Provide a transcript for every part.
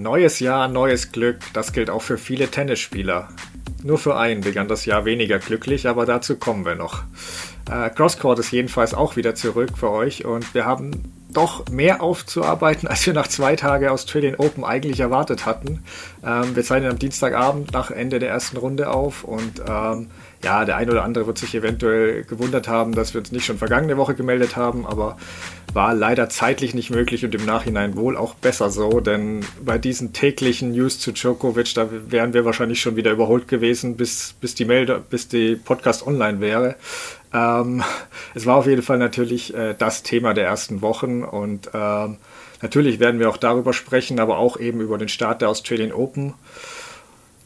Neues Jahr, neues Glück, das gilt auch für viele Tennisspieler. Nur für einen begann das Jahr weniger glücklich, aber dazu kommen wir noch. Äh, Crosscourt ist jedenfalls auch wieder zurück für euch und wir haben doch mehr aufzuarbeiten, als wir nach zwei Tagen Australian Open eigentlich erwartet hatten. Ähm, wir zeichnen am Dienstagabend nach Ende der ersten Runde auf und ähm, ja, der ein oder andere wird sich eventuell gewundert haben, dass wir uns nicht schon vergangene Woche gemeldet haben, aber war leider zeitlich nicht möglich und im Nachhinein wohl auch besser so, denn bei diesen täglichen News zu Djokovic, da wären wir wahrscheinlich schon wieder überholt gewesen, bis, bis die Melde, bis die Podcast online wäre. Ähm, es war auf jeden Fall natürlich äh, das Thema der ersten Wochen und ähm, natürlich werden wir auch darüber sprechen, aber auch eben über den Start der Australian Open.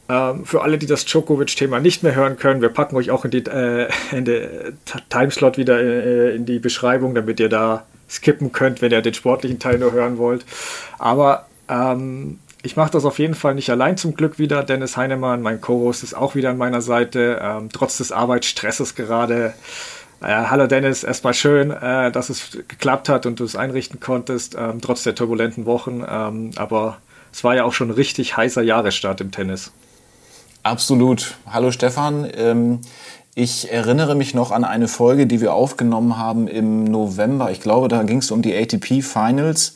Ähm, für alle, die das Djokovic-Thema nicht mehr hören können, wir packen euch auch in die, äh, in die Timeslot wieder äh, in die Beschreibung, damit ihr da skippen könnt, wenn ihr den sportlichen Teil nur hören wollt. Aber ähm, ich mache das auf jeden Fall nicht allein zum Glück wieder. Dennis Heinemann, mein Co-Host, ist auch wieder an meiner Seite, ähm, trotz des Arbeitsstresses gerade. Äh, hallo Dennis, erstmal schön, äh, dass es geklappt hat und du es einrichten konntest, ähm, trotz der turbulenten Wochen. Ähm, aber es war ja auch schon ein richtig heißer Jahresstart im Tennis. Absolut. Hallo Stefan. Ähm, ich erinnere mich noch an eine Folge, die wir aufgenommen haben im November. Ich glaube, da ging es um die ATP Finals.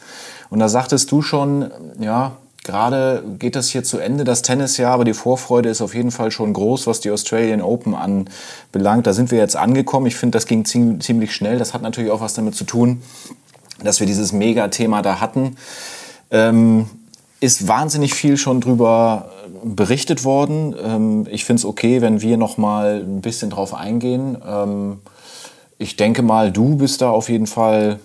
Und da sagtest du schon, ja, gerade geht das hier zu Ende, das Tennisjahr, aber die Vorfreude ist auf jeden Fall schon groß, was die Australian Open anbelangt. Da sind wir jetzt angekommen. Ich finde, das ging ziemlich schnell. Das hat natürlich auch was damit zu tun, dass wir dieses Mega-Thema da hatten. Ähm, ist wahnsinnig viel schon drüber berichtet worden. Ähm, ich finde es okay, wenn wir noch mal ein bisschen drauf eingehen. Ähm, ich denke mal, du bist da auf jeden Fall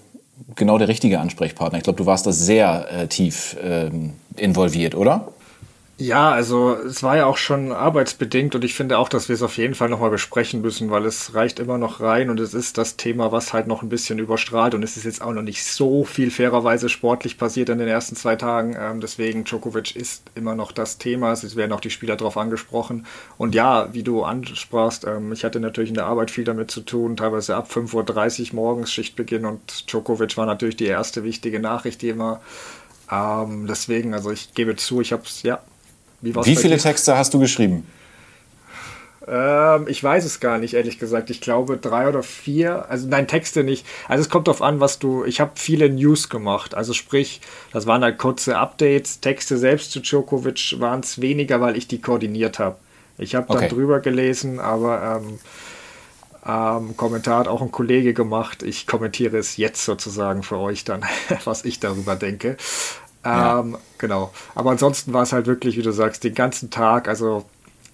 genau der richtige Ansprechpartner. Ich glaube, du warst da sehr äh, tief ähm, involviert, oder? Ja, also es war ja auch schon arbeitsbedingt und ich finde auch, dass wir es auf jeden Fall nochmal besprechen müssen, weil es reicht immer noch rein und es ist das Thema, was halt noch ein bisschen überstrahlt und es ist jetzt auch noch nicht so viel fairerweise sportlich passiert in den ersten zwei Tagen. Ähm, deswegen Djokovic ist immer noch das Thema. Es werden auch die Spieler darauf angesprochen. Und ja, wie du ansprachst, ähm, ich hatte natürlich in der Arbeit viel damit zu tun, teilweise ab 5.30 Uhr morgens Schichtbeginn und Djokovic war natürlich die erste wichtige Nachricht, die immer ähm, deswegen, also ich gebe zu, ich habe es ja wie, Wie viele? Texte hast du geschrieben? Ähm, ich weiß es gar nicht, ehrlich gesagt. Ich glaube drei oder vier. Also nein, Texte nicht. Also es kommt darauf an, was du. Ich habe viele News gemacht. Also sprich, das waren halt kurze Updates. Texte selbst zu Djokovic waren es weniger, weil ich die koordiniert habe. Ich habe dann okay. drüber gelesen, aber ähm, ähm, Kommentar hat auch ein Kollege gemacht. Ich kommentiere es jetzt sozusagen für euch dann, was ich darüber denke. Ähm, Genau. Aber ansonsten war es halt wirklich, wie du sagst, den ganzen Tag. Also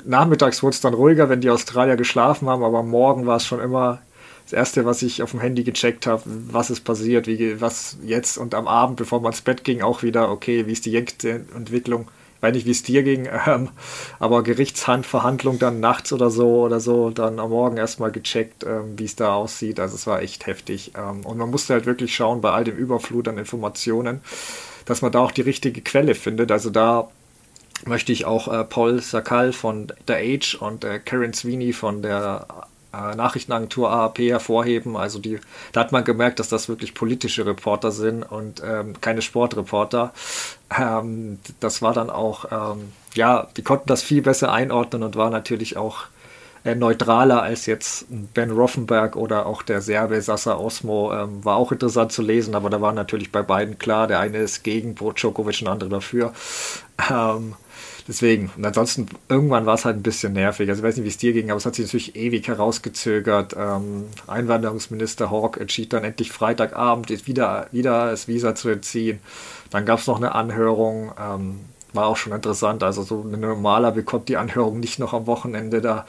nachmittags wurde es dann ruhiger, wenn die Australier geschlafen haben, aber morgen war es schon immer das Erste, was ich auf dem Handy gecheckt habe, was ist passiert, wie, was jetzt und am Abend, bevor man ins Bett ging, auch wieder, okay, wie ist die Entwicklung? Ich weiß nicht, wie es dir ging, ähm, aber Gerichtshandverhandlung dann nachts oder so oder so, dann am Morgen erstmal gecheckt, ähm, wie es da aussieht. Also es war echt heftig. Ähm, und man musste halt wirklich schauen bei all dem Überflut an Informationen dass man da auch die richtige Quelle findet. Also da möchte ich auch äh, Paul Sakal von The Age und äh, Karen Sweeney von der äh, Nachrichtenagentur AAP hervorheben. Also die, da hat man gemerkt, dass das wirklich politische Reporter sind und ähm, keine Sportreporter. Ähm, das war dann auch, ähm, ja, die konnten das viel besser einordnen und war natürlich auch äh, neutraler als jetzt Ben Roffenberg oder auch der Serbe Sasa Osmo. Ähm, war auch interessant zu lesen, aber da war natürlich bei beiden klar, der eine ist gegen Djokovic und der andere dafür. Ähm, deswegen, und ansonsten, irgendwann war es halt ein bisschen nervig. Also ich weiß nicht, wie es dir ging, aber es hat sich natürlich ewig herausgezögert. Ähm, Einwanderungsminister Hawk entschied dann endlich Freitagabend, wieder, wieder das Visa zu entziehen. Dann gab es noch eine Anhörung. Ähm, war auch schon interessant. Also so ein normaler bekommt die Anhörung nicht noch am Wochenende da.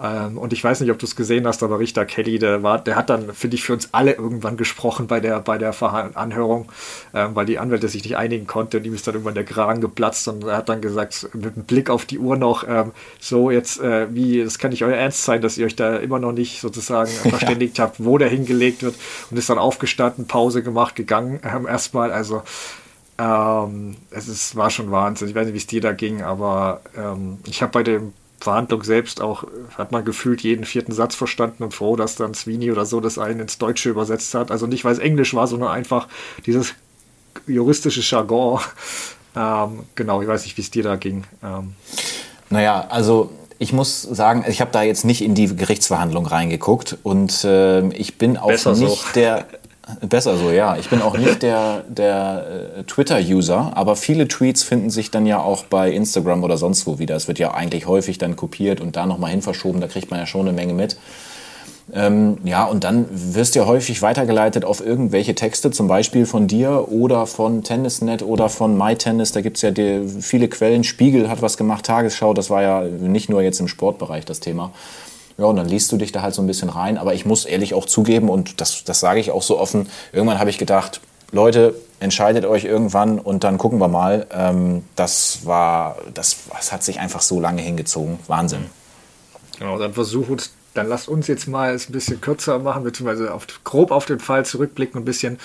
Ähm, und ich weiß nicht, ob du es gesehen hast, aber Richter Kelly, der war, der hat dann, finde ich, für uns alle irgendwann gesprochen bei der, bei der Anhörung, ähm, weil die Anwälte sich nicht einigen konnte und ihm ist dann irgendwann der Kragen geplatzt und er hat dann gesagt, mit einem Blick auf die Uhr noch, ähm, so jetzt, äh, wie, es kann nicht euer Ernst sein, dass ihr euch da immer noch nicht sozusagen verständigt ja. habt, wo der hingelegt wird und ist dann aufgestanden, Pause gemacht, gegangen, ähm, erstmal, also ähm, es ist, war schon Wahnsinn. Ich weiß nicht, wie es dir da ging, aber ähm, ich habe bei der Verhandlung selbst auch, hat man gefühlt jeden vierten Satz verstanden und froh, dass dann Sweeney oder so das einen ins Deutsche übersetzt hat. Also nicht, weil es Englisch war, sondern einfach dieses juristische Jargon. Ähm, genau, ich weiß nicht, wie es dir da ging. Ähm. Naja, also ich muss sagen, ich habe da jetzt nicht in die Gerichtsverhandlung reingeguckt und äh, ich bin auch Besser nicht so. der. Besser so, ja. Ich bin auch nicht der, der äh, Twitter-User, aber viele Tweets finden sich dann ja auch bei Instagram oder sonst wo wieder. Es wird ja eigentlich häufig dann kopiert und da nochmal hin verschoben, da kriegt man ja schon eine Menge mit. Ähm, ja, und dann wirst du ja häufig weitergeleitet auf irgendwelche Texte, zum Beispiel von dir oder von Tennisnet oder von MyTennis. Da gibt es ja die, viele Quellen. Spiegel hat was gemacht, Tagesschau, das war ja nicht nur jetzt im Sportbereich das Thema. Ja, und dann liest du dich da halt so ein bisschen rein. Aber ich muss ehrlich auch zugeben, und das, das sage ich auch so offen, irgendwann habe ich gedacht, Leute, entscheidet euch irgendwann und dann gucken wir mal. Ähm, das war, das, das hat sich einfach so lange hingezogen. Wahnsinn. Genau, dann versucht dann lasst uns jetzt mal es ein bisschen kürzer machen, beziehungsweise auf, grob auf den Fall zurückblicken ein bisschen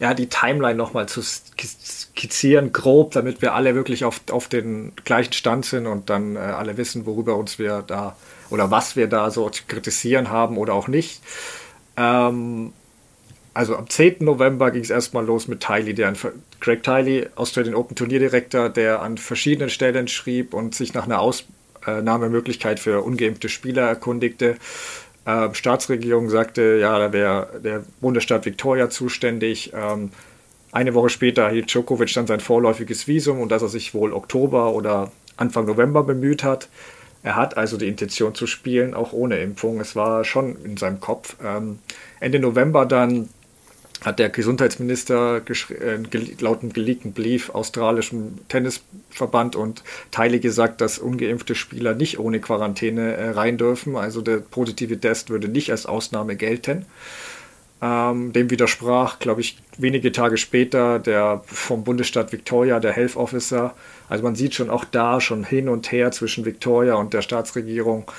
ja, die Timeline nochmal zu skizzieren, grob, damit wir alle wirklich auf, auf den gleichen Stand sind und dann äh, alle wissen, worüber uns wir da oder was wir da so zu kritisieren haben oder auch nicht. Ähm, also am 10. November ging es erstmal los mit Tiley, der Craig Tiley, Australian Open Turnierdirektor, der an verschiedenen Stellen schrieb und sich nach einer Aus Nahmemöglichkeit für ungeimpfte Spieler erkundigte. Ähm, Staatsregierung sagte, ja, da wäre der Bundesstaat Victoria zuständig. Ähm, eine Woche später erhielt Djokovic dann sein vorläufiges Visum und dass er sich wohl Oktober oder Anfang November bemüht hat. Er hat also die Intention zu spielen, auch ohne Impfung. Es war schon in seinem Kopf. Ähm, Ende November dann hat der Gesundheitsminister äh, laut einem geleakten Brief australischem Tennisverband und Teile gesagt, dass ungeimpfte Spieler nicht ohne Quarantäne äh, rein dürfen. Also der positive Test würde nicht als Ausnahme gelten. Ähm, dem widersprach, glaube ich, wenige Tage später der vom Bundesstaat Victoria, der Health Officer. Also man sieht schon auch da schon hin und her zwischen Victoria und der Staatsregierung.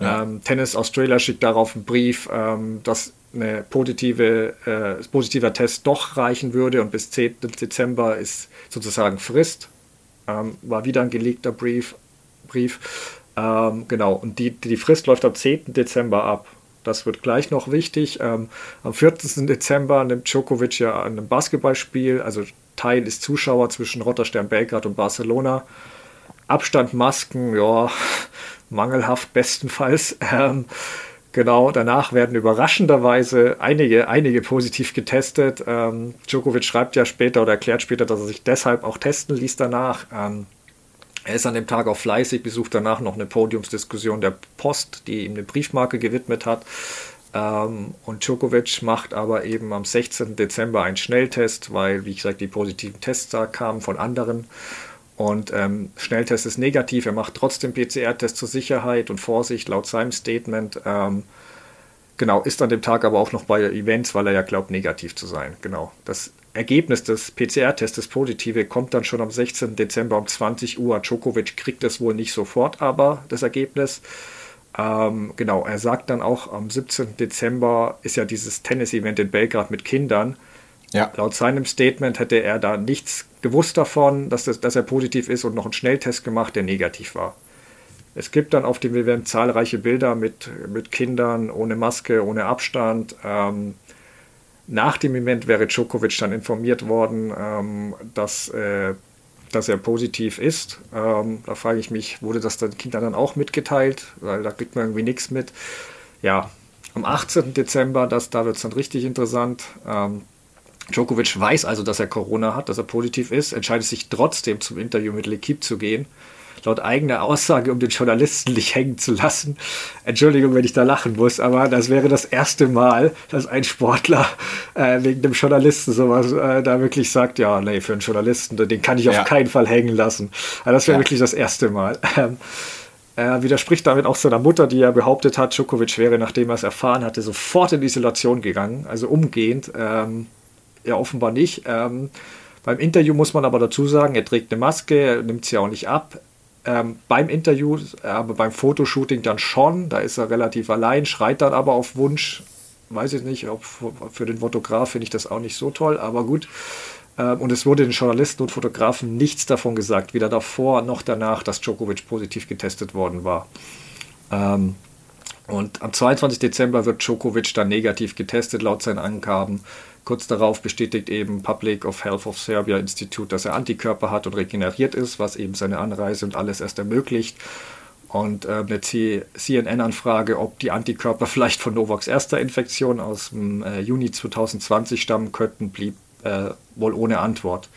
Ja. Ähm, Tennis Australia schickt darauf einen Brief, ähm, dass eine positive, äh, positiver Test doch reichen würde und bis 10. Dezember ist sozusagen Frist. Ähm, war wieder ein gelegter Brief. Brief. Ähm, genau, und die, die Frist läuft am 10. Dezember ab. Das wird gleich noch wichtig. Ähm, am 14. Dezember nimmt Djokovic ja an einem Basketballspiel, also Teil ist Zuschauer zwischen Rotterdam, Belgrad und Barcelona. Abstand, Masken, ja, mangelhaft bestenfalls. Ähm, Genau, danach werden überraschenderweise einige, einige positiv getestet. Ähm, Djokovic schreibt ja später oder erklärt später, dass er sich deshalb auch testen ließ danach. Ähm, er ist an dem Tag auch fleißig, besucht danach noch eine Podiumsdiskussion der Post, die ihm eine Briefmarke gewidmet hat. Ähm, und Djokovic macht aber eben am 16. Dezember einen Schnelltest, weil, wie gesagt, die positiven Tests da kamen von anderen. Und ähm, Schnelltest ist negativ, er macht trotzdem PCR-Test zur Sicherheit und Vorsicht laut seinem Statement. Ähm, genau, ist an dem Tag aber auch noch bei Events, weil er ja glaubt, negativ zu sein. Genau. Das Ergebnis des PCR-Testes positive kommt dann schon am 16. Dezember um 20 Uhr. Djokovic kriegt es wohl nicht sofort, aber das Ergebnis. Ähm, genau, er sagt dann auch, am 17. Dezember ist ja dieses Tennis-Event in Belgrad mit Kindern. Ja. Laut seinem Statement hätte er da nichts gewusst davon, dass, das, dass er positiv ist und noch einen Schnelltest gemacht, der negativ war. Es gibt dann auf dem Event zahlreiche Bilder mit, mit Kindern ohne Maske, ohne Abstand. Ähm, nach dem Event wäre Djokovic dann informiert worden, ähm, dass, äh, dass er positiv ist. Ähm, da frage ich mich, wurde das den Kindern dann auch mitgeteilt? Weil da kriegt man irgendwie nichts mit. Ja, am 18. Dezember, das, da wird es dann richtig interessant. Ähm, Djokovic weiß also, dass er Corona hat, dass er positiv ist, entscheidet sich trotzdem zum Interview mit L'Equipe zu gehen. Laut eigener Aussage, um den Journalisten nicht hängen zu lassen. Entschuldigung, wenn ich da lachen muss, aber das wäre das erste Mal, dass ein Sportler äh, wegen dem Journalisten sowas äh, da wirklich sagt, ja, nee, für einen Journalisten, den kann ich auf ja. keinen Fall hängen lassen. Also das wäre ja. wirklich das erste Mal. Ähm, er widerspricht damit auch seiner Mutter, die ja behauptet hat, Djokovic wäre, nachdem er es erfahren hatte, sofort in Isolation gegangen, also umgehend. Ähm, ja offenbar nicht. Ähm, beim Interview muss man aber dazu sagen, er trägt eine Maske, nimmt sie auch nicht ab. Ähm, beim Interview, aber beim Fotoshooting dann schon, da ist er relativ allein, schreit dann aber auf Wunsch. Weiß ich nicht, ob für den Fotograf finde ich das auch nicht so toll, aber gut. Ähm, und es wurde den Journalisten und Fotografen nichts davon gesagt, weder davor noch danach, dass Djokovic positiv getestet worden war. Ähm, und am 22. Dezember wird Djokovic dann negativ getestet, laut seinen Angaben. Kurz darauf bestätigt eben Public of Health of Serbia Institute, dass er Antikörper hat und regeneriert ist, was eben seine Anreise und alles erst ermöglicht. Und äh, eine CNN-Anfrage, ob die Antikörper vielleicht von Novaks erster Infektion aus dem äh, Juni 2020 stammen könnten, blieb äh, wohl ohne Antwort.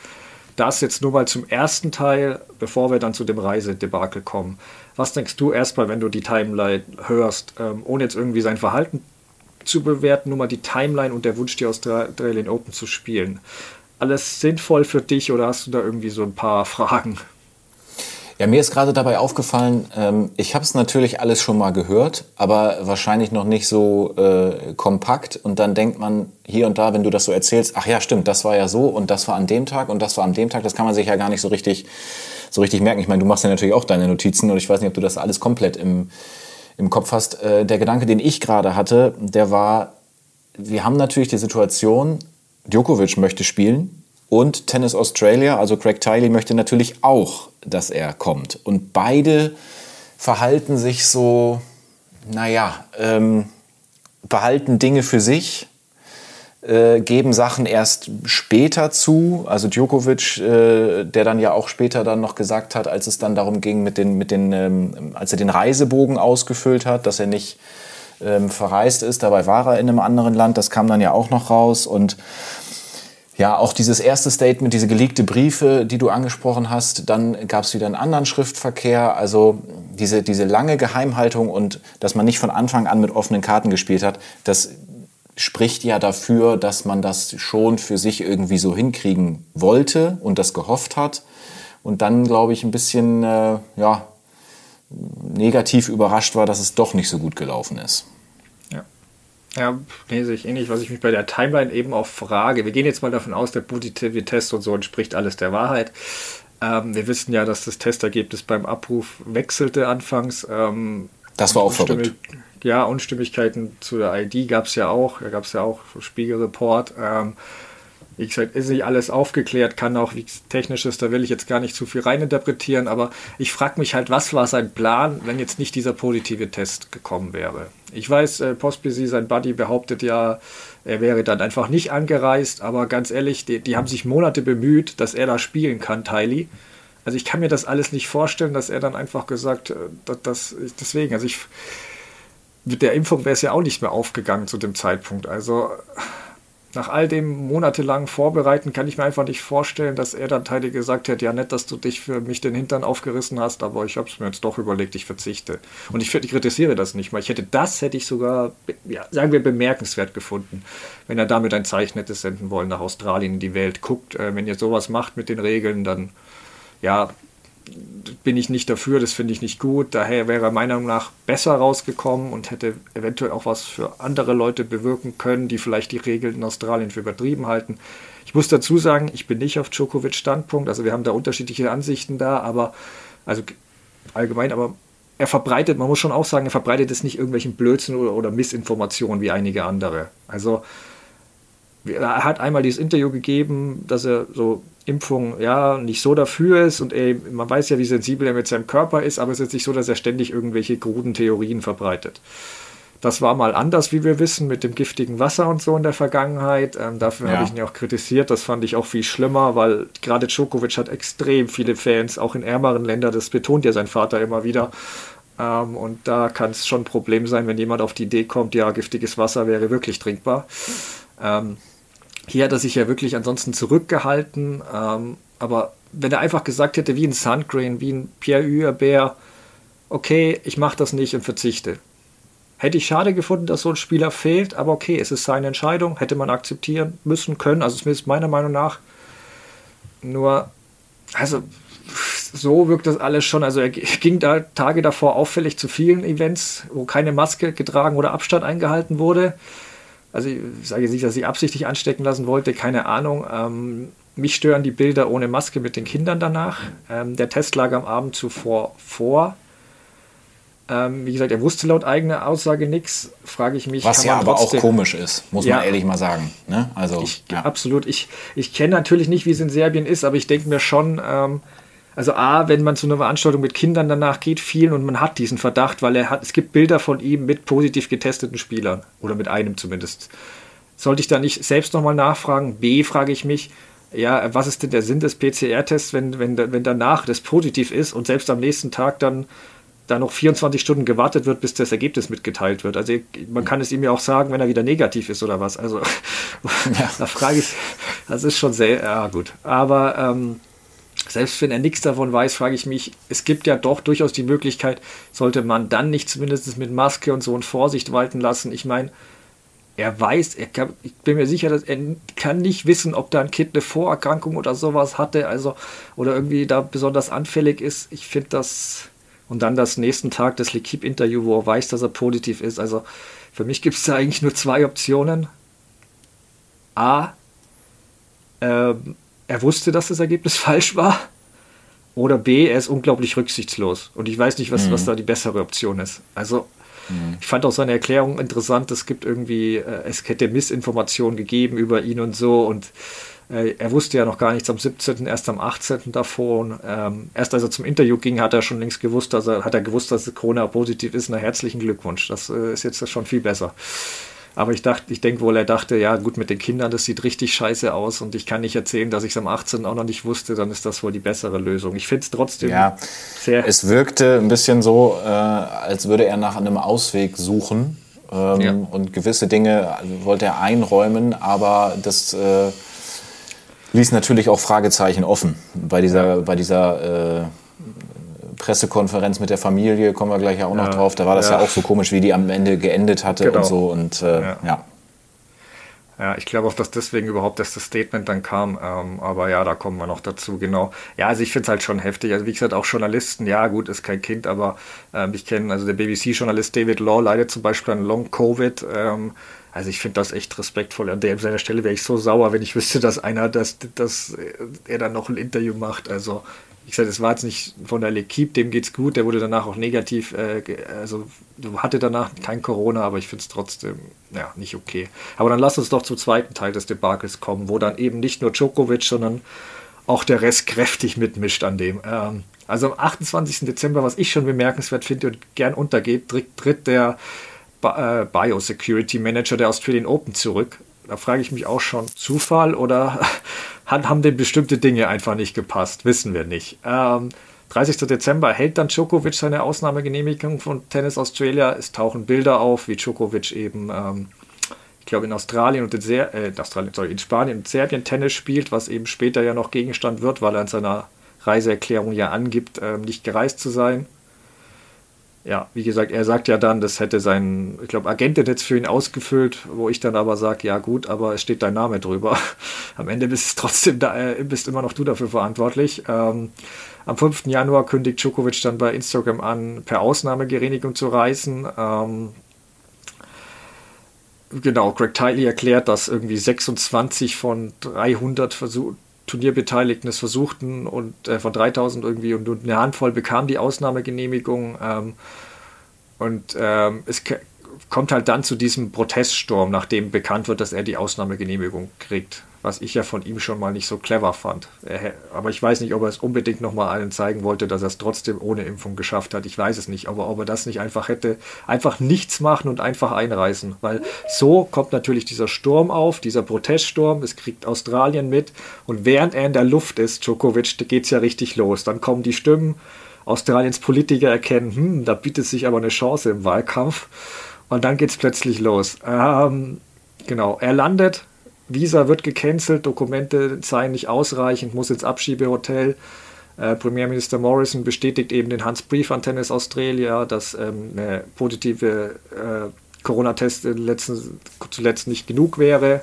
Das jetzt nur mal zum ersten Teil, bevor wir dann zu dem Reisedebakel kommen. Was denkst du erstmal, wenn du die Timeline hörst, ähm, ohne jetzt irgendwie sein Verhalten zu bewerten, nur mal die Timeline und der Wunsch, die Australian Open zu spielen. Alles sinnvoll für dich oder hast du da irgendwie so ein paar Fragen? Ja, mir ist gerade dabei aufgefallen, ähm, ich habe es natürlich alles schon mal gehört, aber wahrscheinlich noch nicht so äh, kompakt. Und dann denkt man hier und da, wenn du das so erzählst, ach ja, stimmt, das war ja so und das war an dem Tag und das war an dem Tag. Das kann man sich ja gar nicht so richtig, so richtig merken. Ich meine, du machst ja natürlich auch deine Notizen und ich weiß nicht, ob du das alles komplett im, im Kopf hast. Äh, der Gedanke, den ich gerade hatte, der war, wir haben natürlich die Situation, Djokovic möchte spielen und Tennis Australia, also Craig Tiley, möchte natürlich auch, dass er kommt. Und beide verhalten sich so, naja, ähm, behalten Dinge für sich, äh, geben Sachen erst später zu. Also Djokovic, äh, der dann ja auch später dann noch gesagt hat, als es dann darum ging, mit den, mit den, ähm, als er den Reisebogen ausgefüllt hat, dass er nicht ähm, verreist ist. Dabei war er in einem anderen Land. Das kam dann ja auch noch raus und ja, auch dieses erste Statement, diese geleakte Briefe, die du angesprochen hast, dann gab es wieder einen anderen Schriftverkehr, also diese, diese lange Geheimhaltung und dass man nicht von Anfang an mit offenen Karten gespielt hat, das spricht ja dafür, dass man das schon für sich irgendwie so hinkriegen wollte und das gehofft hat. Und dann, glaube ich, ein bisschen äh, ja, negativ überrascht war, dass es doch nicht so gut gelaufen ist. Ja, ja nee, sehe ich ähnlich, was ich mich bei der Timeline eben auch frage. Wir gehen jetzt mal davon aus, der positive Test und so entspricht alles der Wahrheit. Ähm, wir wissen ja, dass das Testergebnis beim Abruf wechselte anfangs. Ähm, das war auch verrückt ja, Unstimmigkeiten zu der ID gab es ja auch. Da gab es ja auch Spiegelreport. Ähm, wie gesagt, ist nicht alles aufgeklärt, kann auch, wie technisch ist, da will ich jetzt gar nicht zu viel reininterpretieren, aber ich frage mich halt, was war sein Plan, wenn jetzt nicht dieser positive Test gekommen wäre? Ich weiß, äh, Pospisil, sein Buddy, behauptet ja, er wäre dann einfach nicht angereist, aber ganz ehrlich, die, die haben sich Monate bemüht, dass er da spielen kann, Tylee. Also ich kann mir das alles nicht vorstellen, dass er dann einfach gesagt, äh, dass, dass deswegen, also ich mit der Impfung wäre es ja auch nicht mehr aufgegangen zu dem Zeitpunkt. Also nach all dem monatelangen Vorbereiten kann ich mir einfach nicht vorstellen, dass er dann Teile gesagt hätte, ja nett, dass du dich für mich den Hintern aufgerissen hast, aber ich habe es mir jetzt doch überlegt, ich verzichte. Und ich, ich kritisiere das nicht mal. Ich hätte das, hätte ich sogar, ja, sagen wir, bemerkenswert gefunden, wenn er damit ein Zeichen hätte senden wollen nach Australien in die Welt. Guckt, äh, wenn ihr sowas macht mit den Regeln, dann ja, bin ich nicht dafür, das finde ich nicht gut. Daher wäre er meiner Meinung nach besser rausgekommen und hätte eventuell auch was für andere Leute bewirken können, die vielleicht die Regeln in Australien für übertrieben halten. Ich muss dazu sagen, ich bin nicht auf Djokovic Standpunkt, also wir haben da unterschiedliche Ansichten da, aber also allgemein, aber er verbreitet, man muss schon auch sagen, er verbreitet es nicht irgendwelchen Blödsinn oder, oder Missinformationen wie einige andere. Also er hat einmal dieses Interview gegeben, dass er so Impfung ja nicht so dafür ist und ey, man weiß ja, wie sensibel er mit seinem Körper ist, aber es ist nicht so, dass er ständig irgendwelche kruden Theorien verbreitet. Das war mal anders, wie wir wissen, mit dem giftigen Wasser und so in der Vergangenheit. Ähm, dafür ja. habe ich ihn auch kritisiert. Das fand ich auch viel schlimmer, weil gerade Djokovic hat extrem viele Fans, auch in ärmeren Ländern. Das betont ja sein Vater immer wieder. Ähm, und da kann es schon ein Problem sein, wenn jemand auf die Idee kommt, ja, giftiges Wasser wäre wirklich trinkbar. Ähm, hier hat er sich ja wirklich ansonsten zurückgehalten. Ähm, aber wenn er einfach gesagt hätte, wie ein Sandgrain, wie ein Pierre Huerbert, okay, ich mache das nicht und verzichte. Hätte ich schade gefunden, dass so ein Spieler fehlt, aber okay, es ist seine Entscheidung, hätte man akzeptieren müssen können, also zumindest meiner Meinung nach. Nur, also so wirkt das alles schon. Also er ging da Tage davor auffällig zu vielen Events, wo keine Maske getragen oder Abstand eingehalten wurde. Also ich sage jetzt nicht, dass ich absichtlich anstecken lassen wollte, keine Ahnung. Ähm, mich stören die Bilder ohne Maske mit den Kindern danach. Ähm, der Test lag am Abend zuvor vor. Ähm, wie gesagt, er wusste laut eigener Aussage nichts. Frage ich mich. Was ja aber trotzdem, auch komisch ist, muss ja, man ehrlich mal sagen. Ne? Also, ich, ja. Absolut. Ich, ich kenne natürlich nicht, wie es in Serbien ist, aber ich denke mir schon, ähm, also A, wenn man zu einer Veranstaltung mit Kindern danach geht, vielen und man hat diesen Verdacht, weil er hat, es gibt Bilder von ihm mit positiv getesteten Spielern oder mit einem zumindest. sollte ich da nicht selbst nochmal nachfragen? B, frage ich mich, ja, was ist denn der Sinn des PCR-Tests, wenn, wenn, wenn danach das positiv ist und selbst am nächsten Tag dann da noch 24 Stunden gewartet wird, bis das Ergebnis mitgeteilt wird. Also man kann es ihm ja auch sagen, wenn er wieder negativ ist oder was. Also ja. da frage ich, das ist schon sehr, ja gut. Aber ähm, selbst wenn er nichts davon weiß, frage ich mich, es gibt ja doch durchaus die Möglichkeit, sollte man dann nicht zumindest mit Maske und so und Vorsicht walten lassen. Ich meine, er weiß, er kann, ich bin mir sicher, dass er kann nicht wissen, ob da ein Kind eine Vorerkrankung oder sowas hatte, also oder irgendwie da besonders anfällig ist. Ich finde das und dann das nächsten Tag das L'Equipe-Interview, wo er weiß, dass er positiv ist. Also für mich gibt es da eigentlich nur zwei Optionen. A, ähm, er wusste, dass das Ergebnis falsch war. Oder B, er ist unglaublich rücksichtslos. Und ich weiß nicht, was, mhm. was da die bessere Option ist. Also Mhm. Ich fand auch seine Erklärung interessant. Es gibt irgendwie, äh, es hätte Missinformationen gegeben über ihn und so. Und äh, er wusste ja noch gar nichts am 17., erst am 18. davon. Ähm, erst als er zum Interview ging, hat er schon längst gewusst, dass er, hat er gewusst, dass Corona positiv ist. Na, herzlichen Glückwunsch. Das äh, ist jetzt schon viel besser. Aber ich dachte, ich denke wohl, er dachte, ja, gut, mit den Kindern, das sieht richtig scheiße aus und ich kann nicht erzählen, dass ich es am 18. auch noch nicht wusste, dann ist das wohl die bessere Lösung. Ich finde es trotzdem ja, sehr. Es wirkte ein bisschen so, äh, als würde er nach einem Ausweg suchen. Ähm, ja. Und gewisse Dinge also wollte er einräumen, aber das äh, ließ natürlich auch Fragezeichen offen bei dieser, bei dieser äh, Pressekonferenz mit der Familie, kommen wir gleich ja auch noch drauf. Da war das ja. auch so komisch, wie die am Ende geendet hatte genau. und so. Und äh, ja. ja. Ich glaube auch, dass deswegen überhaupt das Statement dann kam. Ähm, aber ja, da kommen wir noch dazu, genau. Ja, also ich finde es halt schon heftig. Also wie gesagt, auch Journalisten, ja gut, ist kein Kind, aber ähm, ich kenne, also der BBC-Journalist David Law leidet zum Beispiel an Long-Covid. Ähm, also ich finde das echt respektvoll. An der seiner Stelle wäre ich so sauer, wenn ich wüsste, dass einer, dass, dass er dann noch ein Interview macht. Also wie gesagt, es war jetzt nicht von der L'Equipe, dem geht's gut, der wurde danach auch negativ, äh, also hatte danach kein Corona, aber ich finde es trotzdem ja, nicht okay. Aber dann lass uns doch zum zweiten Teil des Debakels kommen, wo dann eben nicht nur Djokovic, sondern auch der Rest kräftig mitmischt an dem. Ähm, also am 28. Dezember, was ich schon bemerkenswert finde und gern untergeht, tritt, tritt der äh, Biosecurity Manager der Australian Open zurück. Da frage ich mich auch schon, Zufall oder haben dem bestimmte Dinge einfach nicht gepasst, wissen wir nicht. Ähm, 30. Dezember hält dann Djokovic seine Ausnahmegenehmigung von Tennis Australia. Es tauchen Bilder auf, wie Djokovic eben, ähm, ich glaube, in Australien und in, Ser äh, in, Australien, sorry, in Spanien und Serbien Tennis spielt, was eben später ja noch Gegenstand wird, weil er in seiner Reiseerklärung ja angibt, ähm, nicht gereist zu sein ja, wie gesagt, er sagt ja dann, das hätte sein, ich glaube, Agent hätte jetzt für ihn ausgefüllt, wo ich dann aber sage, ja gut, aber es steht dein Name drüber. Am Ende bist trotzdem da, äh, bist immer noch du dafür verantwortlich. Ähm, am 5. Januar kündigt Djokovic dann bei Instagram an, per Ausnahmegenehmigung zu reisen. Ähm, genau, Greg Tiley erklärt, dass irgendwie 26 von 300 versucht Turnierbeteiligten es versuchten und äh, von 3000 irgendwie und, und, eine Handvoll bekam die Ausnahmegenehmigung. Ähm, und ähm, es kommt halt dann zu diesem Proteststurm, nachdem bekannt wird, dass er die Ausnahmegenehmigung kriegt was ich ja von ihm schon mal nicht so clever fand. Er, aber ich weiß nicht, ob er es unbedingt nochmal allen zeigen wollte, dass er es trotzdem ohne Impfung geschafft hat. Ich weiß es nicht, aber ob er das nicht einfach hätte, einfach nichts machen und einfach einreißen. Weil so kommt natürlich dieser Sturm auf, dieser Proteststurm, es kriegt Australien mit und während er in der Luft ist, Djokovic, geht es ja richtig los. Dann kommen die Stimmen, Australiens Politiker erkennen, hm, da bietet sich aber eine Chance im Wahlkampf. Und dann geht es plötzlich los. Ähm, genau, er landet Visa wird gecancelt, Dokumente seien nicht ausreichend, muss ins Abschiebehotel. Äh, Premierminister Morrison bestätigt eben den Hans Brief an Tennis Australia, dass ähm, eine positive äh, Corona-Test zuletzt nicht genug wäre.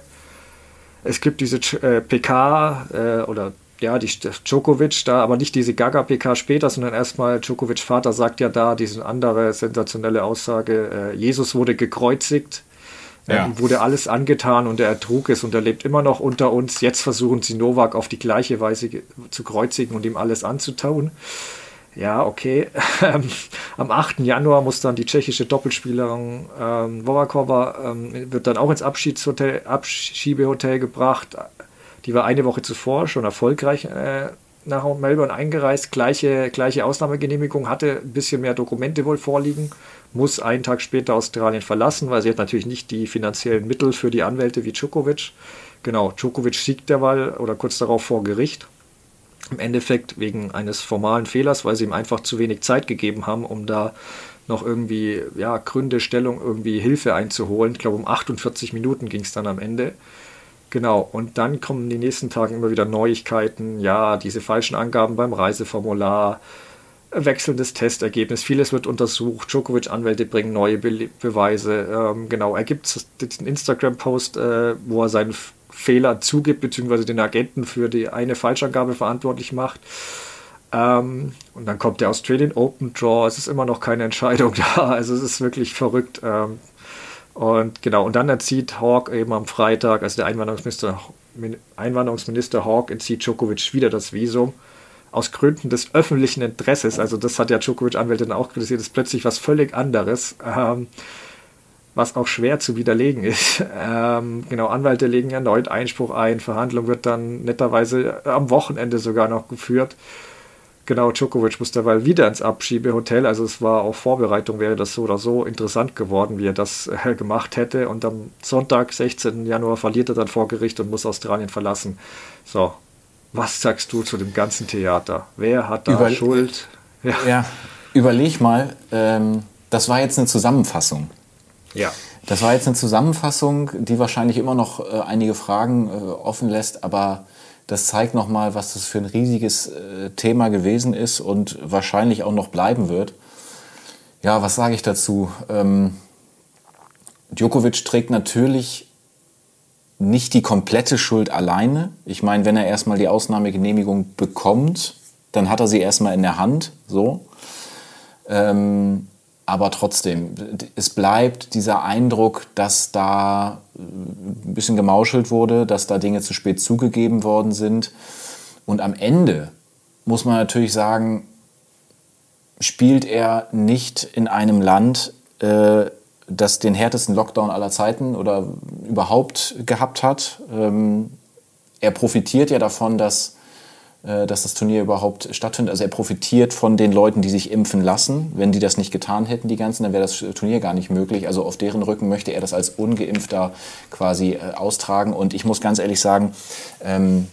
Es gibt diese äh, PK äh, oder ja, die Djokovic da, aber nicht diese Gaga-PK später, sondern erstmal Djokovic Vater sagt ja da diese andere sensationelle Aussage, äh, Jesus wurde gekreuzigt ja. Ihm wurde alles angetan und er ertrug es und er lebt immer noch unter uns. Jetzt versuchen sie Novak auf die gleiche Weise zu kreuzigen und ihm alles anzutauen. Ja, okay. Am 8. Januar muss dann die tschechische Doppelspielerin ähm, Vorakova ähm, wird dann auch ins Abschiedshotel, Abschiebehotel gebracht. Die war eine Woche zuvor schon erfolgreich äh, nach Melbourne eingereist, gleiche, gleiche Ausnahmegenehmigung, hatte ein bisschen mehr Dokumente wohl vorliegen, muss einen Tag später Australien verlassen, weil sie hat natürlich nicht die finanziellen Mittel für die Anwälte wie Djokovic. Genau, Djokovic siegt derweil oder kurz darauf vor Gericht. Im Endeffekt wegen eines formalen Fehlers, weil sie ihm einfach zu wenig Zeit gegeben haben, um da noch irgendwie ja, Gründe, Stellung, irgendwie Hilfe einzuholen. Ich glaube, um 48 Minuten ging es dann am Ende. Genau, und dann kommen die nächsten Tagen immer wieder Neuigkeiten. Ja, diese falschen Angaben beim Reiseformular, wechselndes Testergebnis, vieles wird untersucht. Djokovic-Anwälte bringen neue Be Beweise. Ähm, genau, er gibt den Instagram-Post, äh, wo er seinen Fehler zugibt, beziehungsweise den Agenten für die eine Falschangabe verantwortlich macht. Ähm, und dann kommt der Australian Open Draw. Es ist immer noch keine Entscheidung da. Also es ist wirklich verrückt. Ähm, und genau, und dann erzieht Hawk eben am Freitag, also der Einwanderungsminister, Einwanderungsminister Hawk entzieht Djokovic wieder das Visum. Aus Gründen des öffentlichen Interesses, also das hat ja Djokovic-Anwältin auch kritisiert, ist plötzlich was völlig anderes. Ähm, was auch schwer zu widerlegen ist. Ähm, genau, Anwälte legen erneut Einspruch ein, Verhandlung wird dann netterweise am Wochenende sogar noch geführt. Genau, Djokovic muss derweil wieder ins Abschiebehotel. Also es war auch Vorbereitung, wäre das so oder so interessant geworden, wie er das äh, gemacht hätte. Und am Sonntag, 16. Januar, verliert er dann vor Gericht und muss Australien verlassen. So, was sagst du zu dem ganzen Theater? Wer hat da Über Schuld? Ja. ja, überleg mal, ähm, das war jetzt eine Zusammenfassung. Ja. Das war jetzt eine Zusammenfassung, die wahrscheinlich immer noch äh, einige Fragen äh, offen lässt, aber das zeigt nochmal, was das für ein riesiges äh, Thema gewesen ist und wahrscheinlich auch noch bleiben wird. Ja, was sage ich dazu? Ähm, Djokovic trägt natürlich nicht die komplette Schuld alleine. Ich meine, wenn er erstmal die Ausnahmegenehmigung bekommt, dann hat er sie erstmal in der Hand. So. Ähm, aber trotzdem, es bleibt dieser Eindruck, dass da äh, ein bisschen gemauschelt wurde, dass da Dinge zu spät zugegeben worden sind. Und am Ende muss man natürlich sagen, spielt er nicht in einem Land, äh, das den härtesten Lockdown aller Zeiten oder überhaupt gehabt hat. Ähm, er profitiert ja davon, dass äh, dass das Turnier überhaupt stattfindet. Also er profitiert von den Leuten, die sich impfen lassen. Wenn die das nicht getan hätten, die ganzen, dann wäre das Turnier gar nicht möglich. Also auf deren Rücken möchte er das als Ungeimpfter quasi äh, austragen. Und ich muss ganz ehrlich sagen, ähm,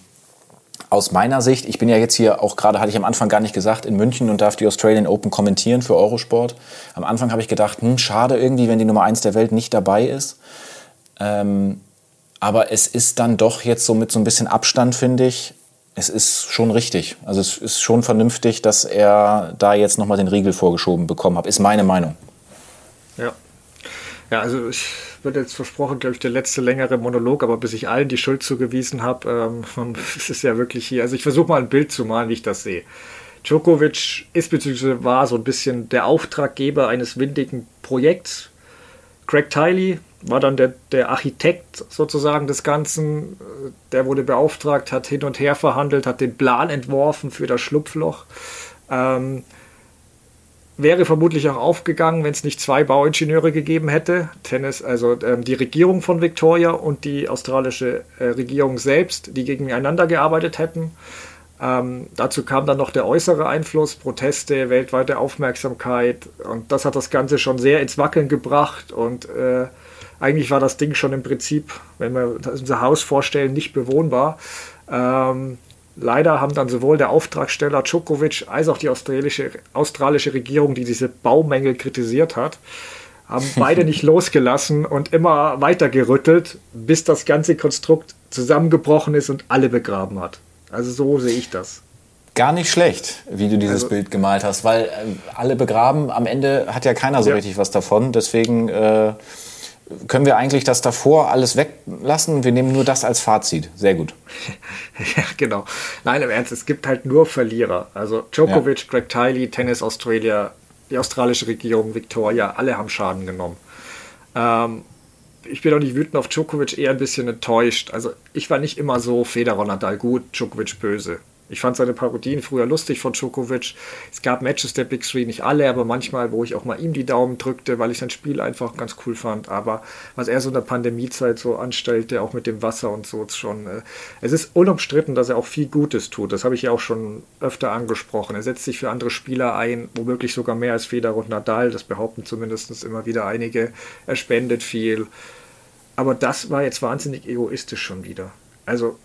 aus meiner Sicht, ich bin ja jetzt hier auch gerade, hatte ich am Anfang gar nicht gesagt, in München und darf die Australian Open kommentieren für Eurosport. Am Anfang habe ich gedacht, hm, schade irgendwie, wenn die Nummer eins der Welt nicht dabei ist. Ähm, aber es ist dann doch jetzt so mit so ein bisschen Abstand, finde ich, es ist schon richtig. Also es ist schon vernünftig, dass er da jetzt nochmal den Riegel vorgeschoben bekommen hat, ist meine Meinung. Ja. Ja, also ich wird jetzt versprochen, glaube ich, der letzte längere Monolog, aber bis ich allen die Schuld zugewiesen habe, ähm, es ist ja wirklich hier. Also ich versuche mal ein Bild zu malen, wie ich das sehe. Djokovic ist bzw. war so ein bisschen der Auftraggeber eines windigen Projekts. Craig Tiley war dann der, der Architekt sozusagen des Ganzen. Der wurde beauftragt, hat hin und her verhandelt, hat den Plan entworfen für das Schlupfloch. Ähm, wäre vermutlich auch aufgegangen, wenn es nicht zwei Bauingenieure gegeben hätte. Tennis, also ähm, die Regierung von Victoria und die australische äh, Regierung selbst, die gegeneinander gearbeitet hätten. Ähm, dazu kam dann noch der äußere Einfluss, Proteste, weltweite Aufmerksamkeit und das hat das Ganze schon sehr ins Wackeln gebracht und äh, eigentlich war das Ding schon im Prinzip, wenn wir unser Haus vorstellen, nicht bewohnbar. Ähm, leider haben dann sowohl der Auftragsteller Djokovic als auch die australische, australische Regierung, die diese Baumängel kritisiert hat, haben beide nicht losgelassen und immer weiter gerüttelt, bis das ganze Konstrukt zusammengebrochen ist und alle begraben hat. Also so sehe ich das. Gar nicht schlecht, wie du dieses also, Bild gemalt hast, weil äh, alle begraben, am Ende hat ja keiner so ja. richtig was davon. Deswegen äh, können wir eigentlich das davor alles weglassen? Wir nehmen nur das als Fazit. Sehr gut. ja, genau. Nein, im Ernst, es gibt halt nur Verlierer. Also Djokovic, ja. Greg Tiley, Tennis Australia, die australische Regierung, Victoria, alle haben Schaden genommen. Ähm, ich bin auch nicht wütend auf Djokovic, eher ein bisschen enttäuscht. Also ich war nicht immer so Federer Nadal gut, Djokovic böse. Ich fand seine Parodien früher lustig von Djokovic. Es gab Matches der Big Three, nicht alle, aber manchmal, wo ich auch mal ihm die Daumen drückte, weil ich sein Spiel einfach ganz cool fand. Aber was er so in der Pandemiezeit so anstellte, auch mit dem Wasser und so, ist schon. Äh, es ist unumstritten, dass er auch viel Gutes tut. Das habe ich ja auch schon öfter angesprochen. Er setzt sich für andere Spieler ein, womöglich sogar mehr als Federer und Nadal. Das behaupten zumindest immer wieder einige. Er spendet viel. Aber das war jetzt wahnsinnig egoistisch schon wieder. Also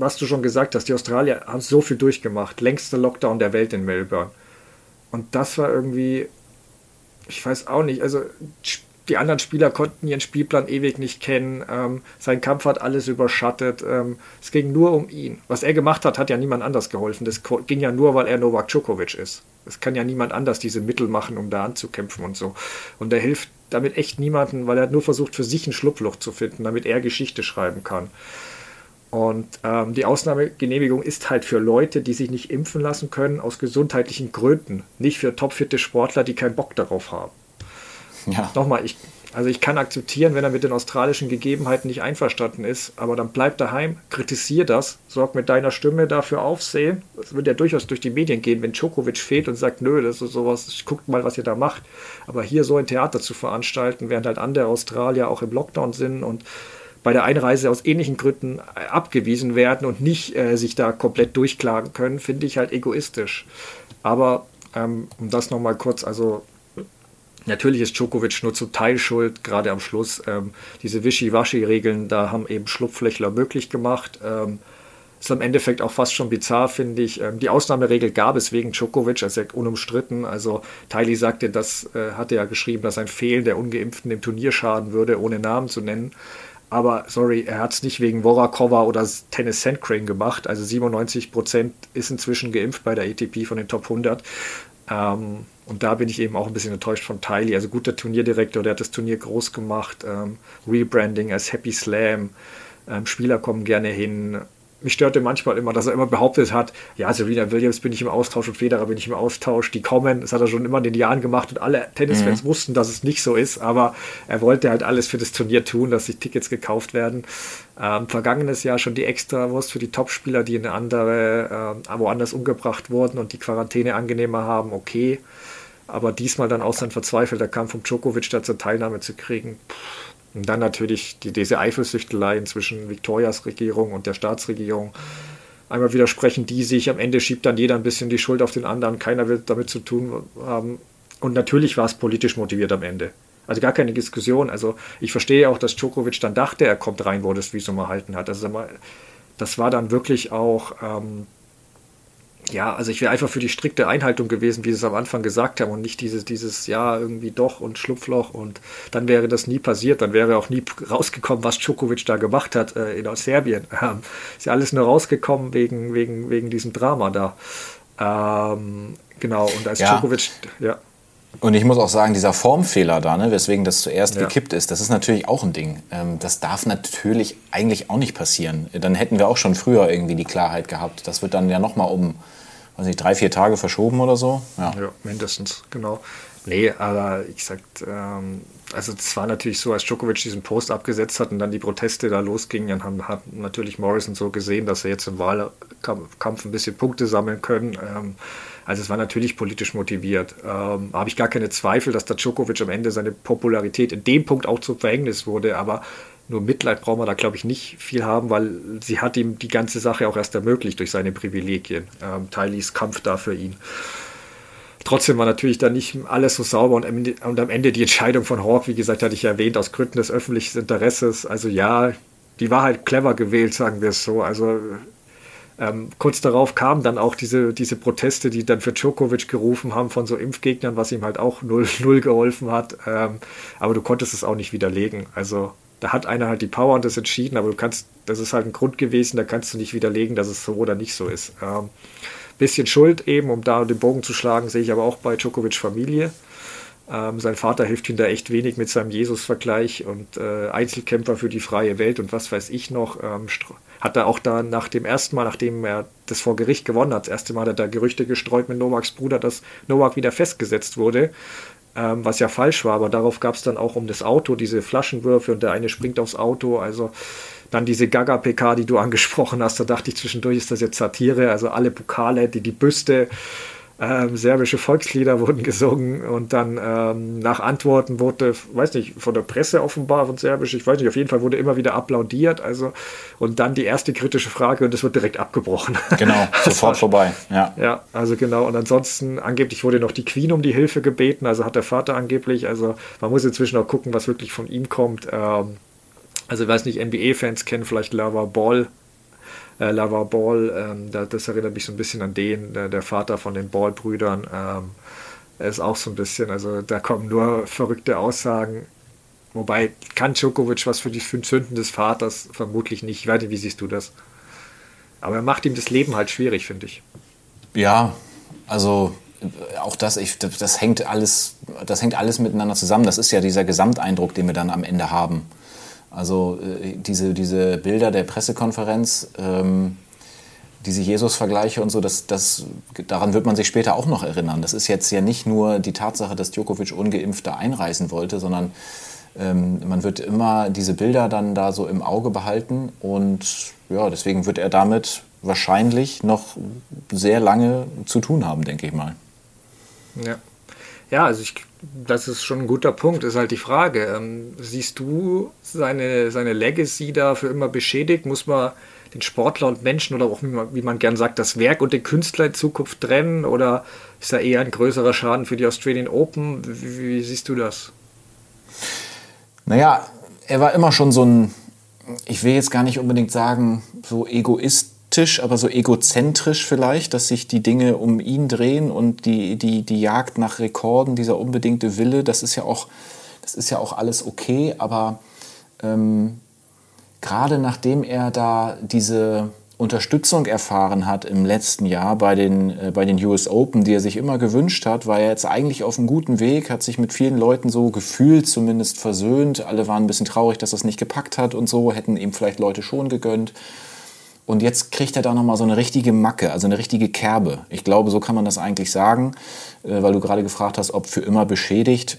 was du schon gesagt hast, die Australier haben so viel durchgemacht. Längster Lockdown der Welt in Melbourne. Und das war irgendwie, ich weiß auch nicht, also die anderen Spieler konnten ihren Spielplan ewig nicht kennen. Ähm, sein Kampf hat alles überschattet. Ähm, es ging nur um ihn. Was er gemacht hat, hat ja niemand anders geholfen. Das ging ja nur, weil er Novak Djokovic ist. Es kann ja niemand anders diese Mittel machen, um da anzukämpfen und so. Und er hilft damit echt niemanden, weil er nur versucht, für sich ein Schlupfloch zu finden, damit er Geschichte schreiben kann. Und ähm, die Ausnahmegenehmigung ist halt für Leute, die sich nicht impfen lassen können, aus gesundheitlichen Gründen. Nicht für topfitte Sportler, die keinen Bock darauf haben. Ja. Nochmal, ich, also ich kann akzeptieren, wenn er mit den australischen Gegebenheiten nicht einverstanden ist, aber dann bleib daheim, kritisier das, sorg mit deiner Stimme dafür Aufsehen. Es wird ja durchaus durch die Medien gehen, wenn Djokovic fehlt und sagt, nö, das ist sowas, guckt mal, was ihr da macht. Aber hier so ein Theater zu veranstalten, während halt andere Australier auch im Lockdown sind und bei der Einreise aus ähnlichen Gründen äh, abgewiesen werden und nicht äh, sich da komplett durchklagen können, finde ich halt egoistisch. Aber ähm, um das nochmal kurz, also natürlich ist Djokovic nur zum Teil schuld, gerade am Schluss. Ähm, diese Wischiwaschi-Regeln, da haben eben Schlupflöchler möglich gemacht. Ähm, ist im Endeffekt auch fast schon bizarr, finde ich. Ähm, die Ausnahmeregel gab es wegen Djokovic, also unumstritten. Also Tylee sagte, das äh, hatte ja geschrieben, dass ein Fehlen der Ungeimpften im Turnier schaden würde, ohne Namen zu nennen. Aber sorry, er hat es nicht wegen Vorakova oder Tennis Sandcrane gemacht. Also 97 Prozent ist inzwischen geimpft bei der ATP von den Top 100. Ähm, und da bin ich eben auch ein bisschen enttäuscht von Tylee. Also guter Turnierdirektor, der hat das Turnier groß gemacht. Ähm, Rebranding als Happy Slam. Ähm, Spieler kommen gerne hin mich störte manchmal immer, dass er immer behauptet hat, ja, Serena Williams bin ich im Austausch und Federer bin ich im Austausch, die kommen, das hat er schon immer in den Jahren gemacht und alle Tennisfans mhm. wussten, dass es nicht so ist, aber er wollte halt alles für das Turnier tun, dass sich Tickets gekauft werden. Ähm, vergangenes Jahr schon die Extrawurst für die Topspieler, die in eine andere, äh, woanders umgebracht wurden und die Quarantäne angenehmer haben, okay. Aber diesmal dann auch sein verzweifelter Kampf um Djokovic da zur Teilnahme zu kriegen, pff und dann natürlich die, diese Eifersüchteleien zwischen Victorias Regierung und der Staatsregierung. Einmal widersprechen die sich, am Ende schiebt dann jeder ein bisschen die Schuld auf den anderen, keiner will damit zu tun haben. Und natürlich war es politisch motiviert am Ende. Also gar keine Diskussion. Also ich verstehe auch, dass Djokovic dann dachte, er kommt rein, wo das Visum erhalten hat. Also das war dann wirklich auch ähm, ja, also ich wäre einfach für die strikte Einhaltung gewesen, wie sie es am Anfang gesagt haben und nicht dieses, dieses Ja, irgendwie doch und Schlupfloch und dann wäre das nie passiert, dann wäre auch nie rausgekommen, was Djokovic da gemacht hat äh, in Serbien. Ähm, ist ja alles nur rausgekommen wegen, wegen, wegen diesem Drama da. Ähm, genau, und als ja. Djokovic, ja. Und ich muss auch sagen, dieser Formfehler da, ne, weswegen das zuerst ja. gekippt ist, das ist natürlich auch ein Ding. Ähm, das darf natürlich eigentlich auch nicht passieren. Dann hätten wir auch schon früher irgendwie die Klarheit gehabt. Das wird dann ja nochmal um weiß nicht, drei, vier Tage verschoben oder so. Ja, ja mindestens, genau. Nee, aber ich sag, ähm, also es war natürlich so, als Djokovic diesen Post abgesetzt hat und dann die Proteste da losgingen, dann haben, hat natürlich Morrison so gesehen, dass er jetzt im Wahlkampf ein bisschen Punkte sammeln können. Ähm, also es war natürlich politisch motiviert. Ähm, habe ich gar keine Zweifel, dass der Djokovic am Ende seine Popularität in dem Punkt auch zum Verhängnis wurde, aber nur Mitleid braucht man da, glaube ich, nicht viel haben, weil sie hat ihm die ganze Sache auch erst ermöglicht durch seine Privilegien. Ähm, Tylees Kampf da für ihn. Trotzdem war natürlich da nicht alles so sauber und und am Ende die Entscheidung von Hawk, wie gesagt, hatte ich erwähnt, aus Gründen des öffentlichen Interesses. Also ja, die war halt clever gewählt, sagen wir es so. Also ähm, kurz darauf kamen dann auch diese, diese Proteste, die dann für Djokovic gerufen haben von so Impfgegnern, was ihm halt auch null, null geholfen hat. Ähm, aber du konntest es auch nicht widerlegen. Also da hat einer halt die Power und das entschieden, aber du kannst, das ist halt ein Grund gewesen, da kannst du nicht widerlegen, dass es so oder nicht so ist. Ähm, bisschen Schuld eben, um da den Bogen zu schlagen, sehe ich aber auch bei Djokovic Familie. Ähm, sein Vater hilft ihm da echt wenig mit seinem Jesus-Vergleich und äh, Einzelkämpfer für die freie Welt und was weiß ich noch. Ähm, hat er auch da nach dem ersten Mal, nachdem er das vor Gericht gewonnen hat, das erste Mal hat er da Gerüchte gestreut mit Novaks Bruder, dass Novak wieder festgesetzt wurde ähm, was ja falsch war, aber darauf gab es dann auch um das Auto diese Flaschenwürfe und der eine springt aufs Auto. Also Dann diese Gaga-PK, die du angesprochen hast, da dachte ich zwischendurch, ist das jetzt Satire? Also alle Pokale, die, die Büste, ähm, serbische Volkslieder wurden gesungen und dann ähm, nach Antworten wurde, weiß nicht, von der Presse offenbar von Serbisch, ich weiß nicht, auf jeden Fall wurde immer wieder applaudiert. Also und dann die erste kritische Frage und es wird direkt abgebrochen. Genau, sofort vorbei. Ja. ja, also genau. Und ansonsten angeblich wurde noch die Queen um die Hilfe gebeten, also hat der Vater angeblich. Also man muss inzwischen auch gucken, was wirklich von ihm kommt. Ähm, also ich weiß nicht, NBA-Fans kennen vielleicht Lava Ball, äh, Lava Ball, ähm, da, das erinnert mich so ein bisschen an den, der, der Vater von den Ball-Brüdern. Ähm, ist auch so ein bisschen, also da kommen nur verrückte Aussagen. Wobei kann Djokovic was für die Sünden des Vaters vermutlich nicht. Ich weiß nicht, wie siehst du das? Aber er macht ihm das Leben halt schwierig, finde ich. Ja, also auch das, ich, das hängt alles, das hängt alles miteinander zusammen. Das ist ja dieser Gesamteindruck, den wir dann am Ende haben. Also äh, diese, diese Bilder der Pressekonferenz, ähm, diese Jesus-Vergleiche und so, das, das, daran wird man sich später auch noch erinnern. Das ist jetzt ja nicht nur die Tatsache, dass Djokovic ungeimpft da einreisen wollte, sondern ähm, man wird immer diese Bilder dann da so im Auge behalten und ja, deswegen wird er damit wahrscheinlich noch sehr lange zu tun haben, denke ich mal. Ja. Ja, also ich, das ist schon ein guter Punkt, ist halt die Frage. Ähm, siehst du seine, seine Legacy da für immer beschädigt? Muss man den Sportler und Menschen oder auch, wie man, wie man gern sagt, das Werk und den Künstler in Zukunft trennen? Oder ist da eher ein größerer Schaden für die Australian Open? Wie, wie siehst du das? Naja, er war immer schon so ein, ich will jetzt gar nicht unbedingt sagen, so Egoist egoistisch, aber so egozentrisch vielleicht, dass sich die Dinge um ihn drehen und die, die, die Jagd nach Rekorden, dieser unbedingte Wille, das ist ja auch, das ist ja auch alles okay, aber ähm, gerade nachdem er da diese Unterstützung erfahren hat im letzten Jahr bei den, äh, bei den US Open, die er sich immer gewünscht hat, war er jetzt eigentlich auf einem guten Weg, hat sich mit vielen Leuten so gefühlt zumindest versöhnt. Alle waren ein bisschen traurig, dass es nicht gepackt hat und so, hätten ihm vielleicht Leute schon gegönnt. Und jetzt kriegt er da nochmal so eine richtige Macke, also eine richtige Kerbe. Ich glaube, so kann man das eigentlich sagen, äh, weil du gerade gefragt hast, ob für immer beschädigt.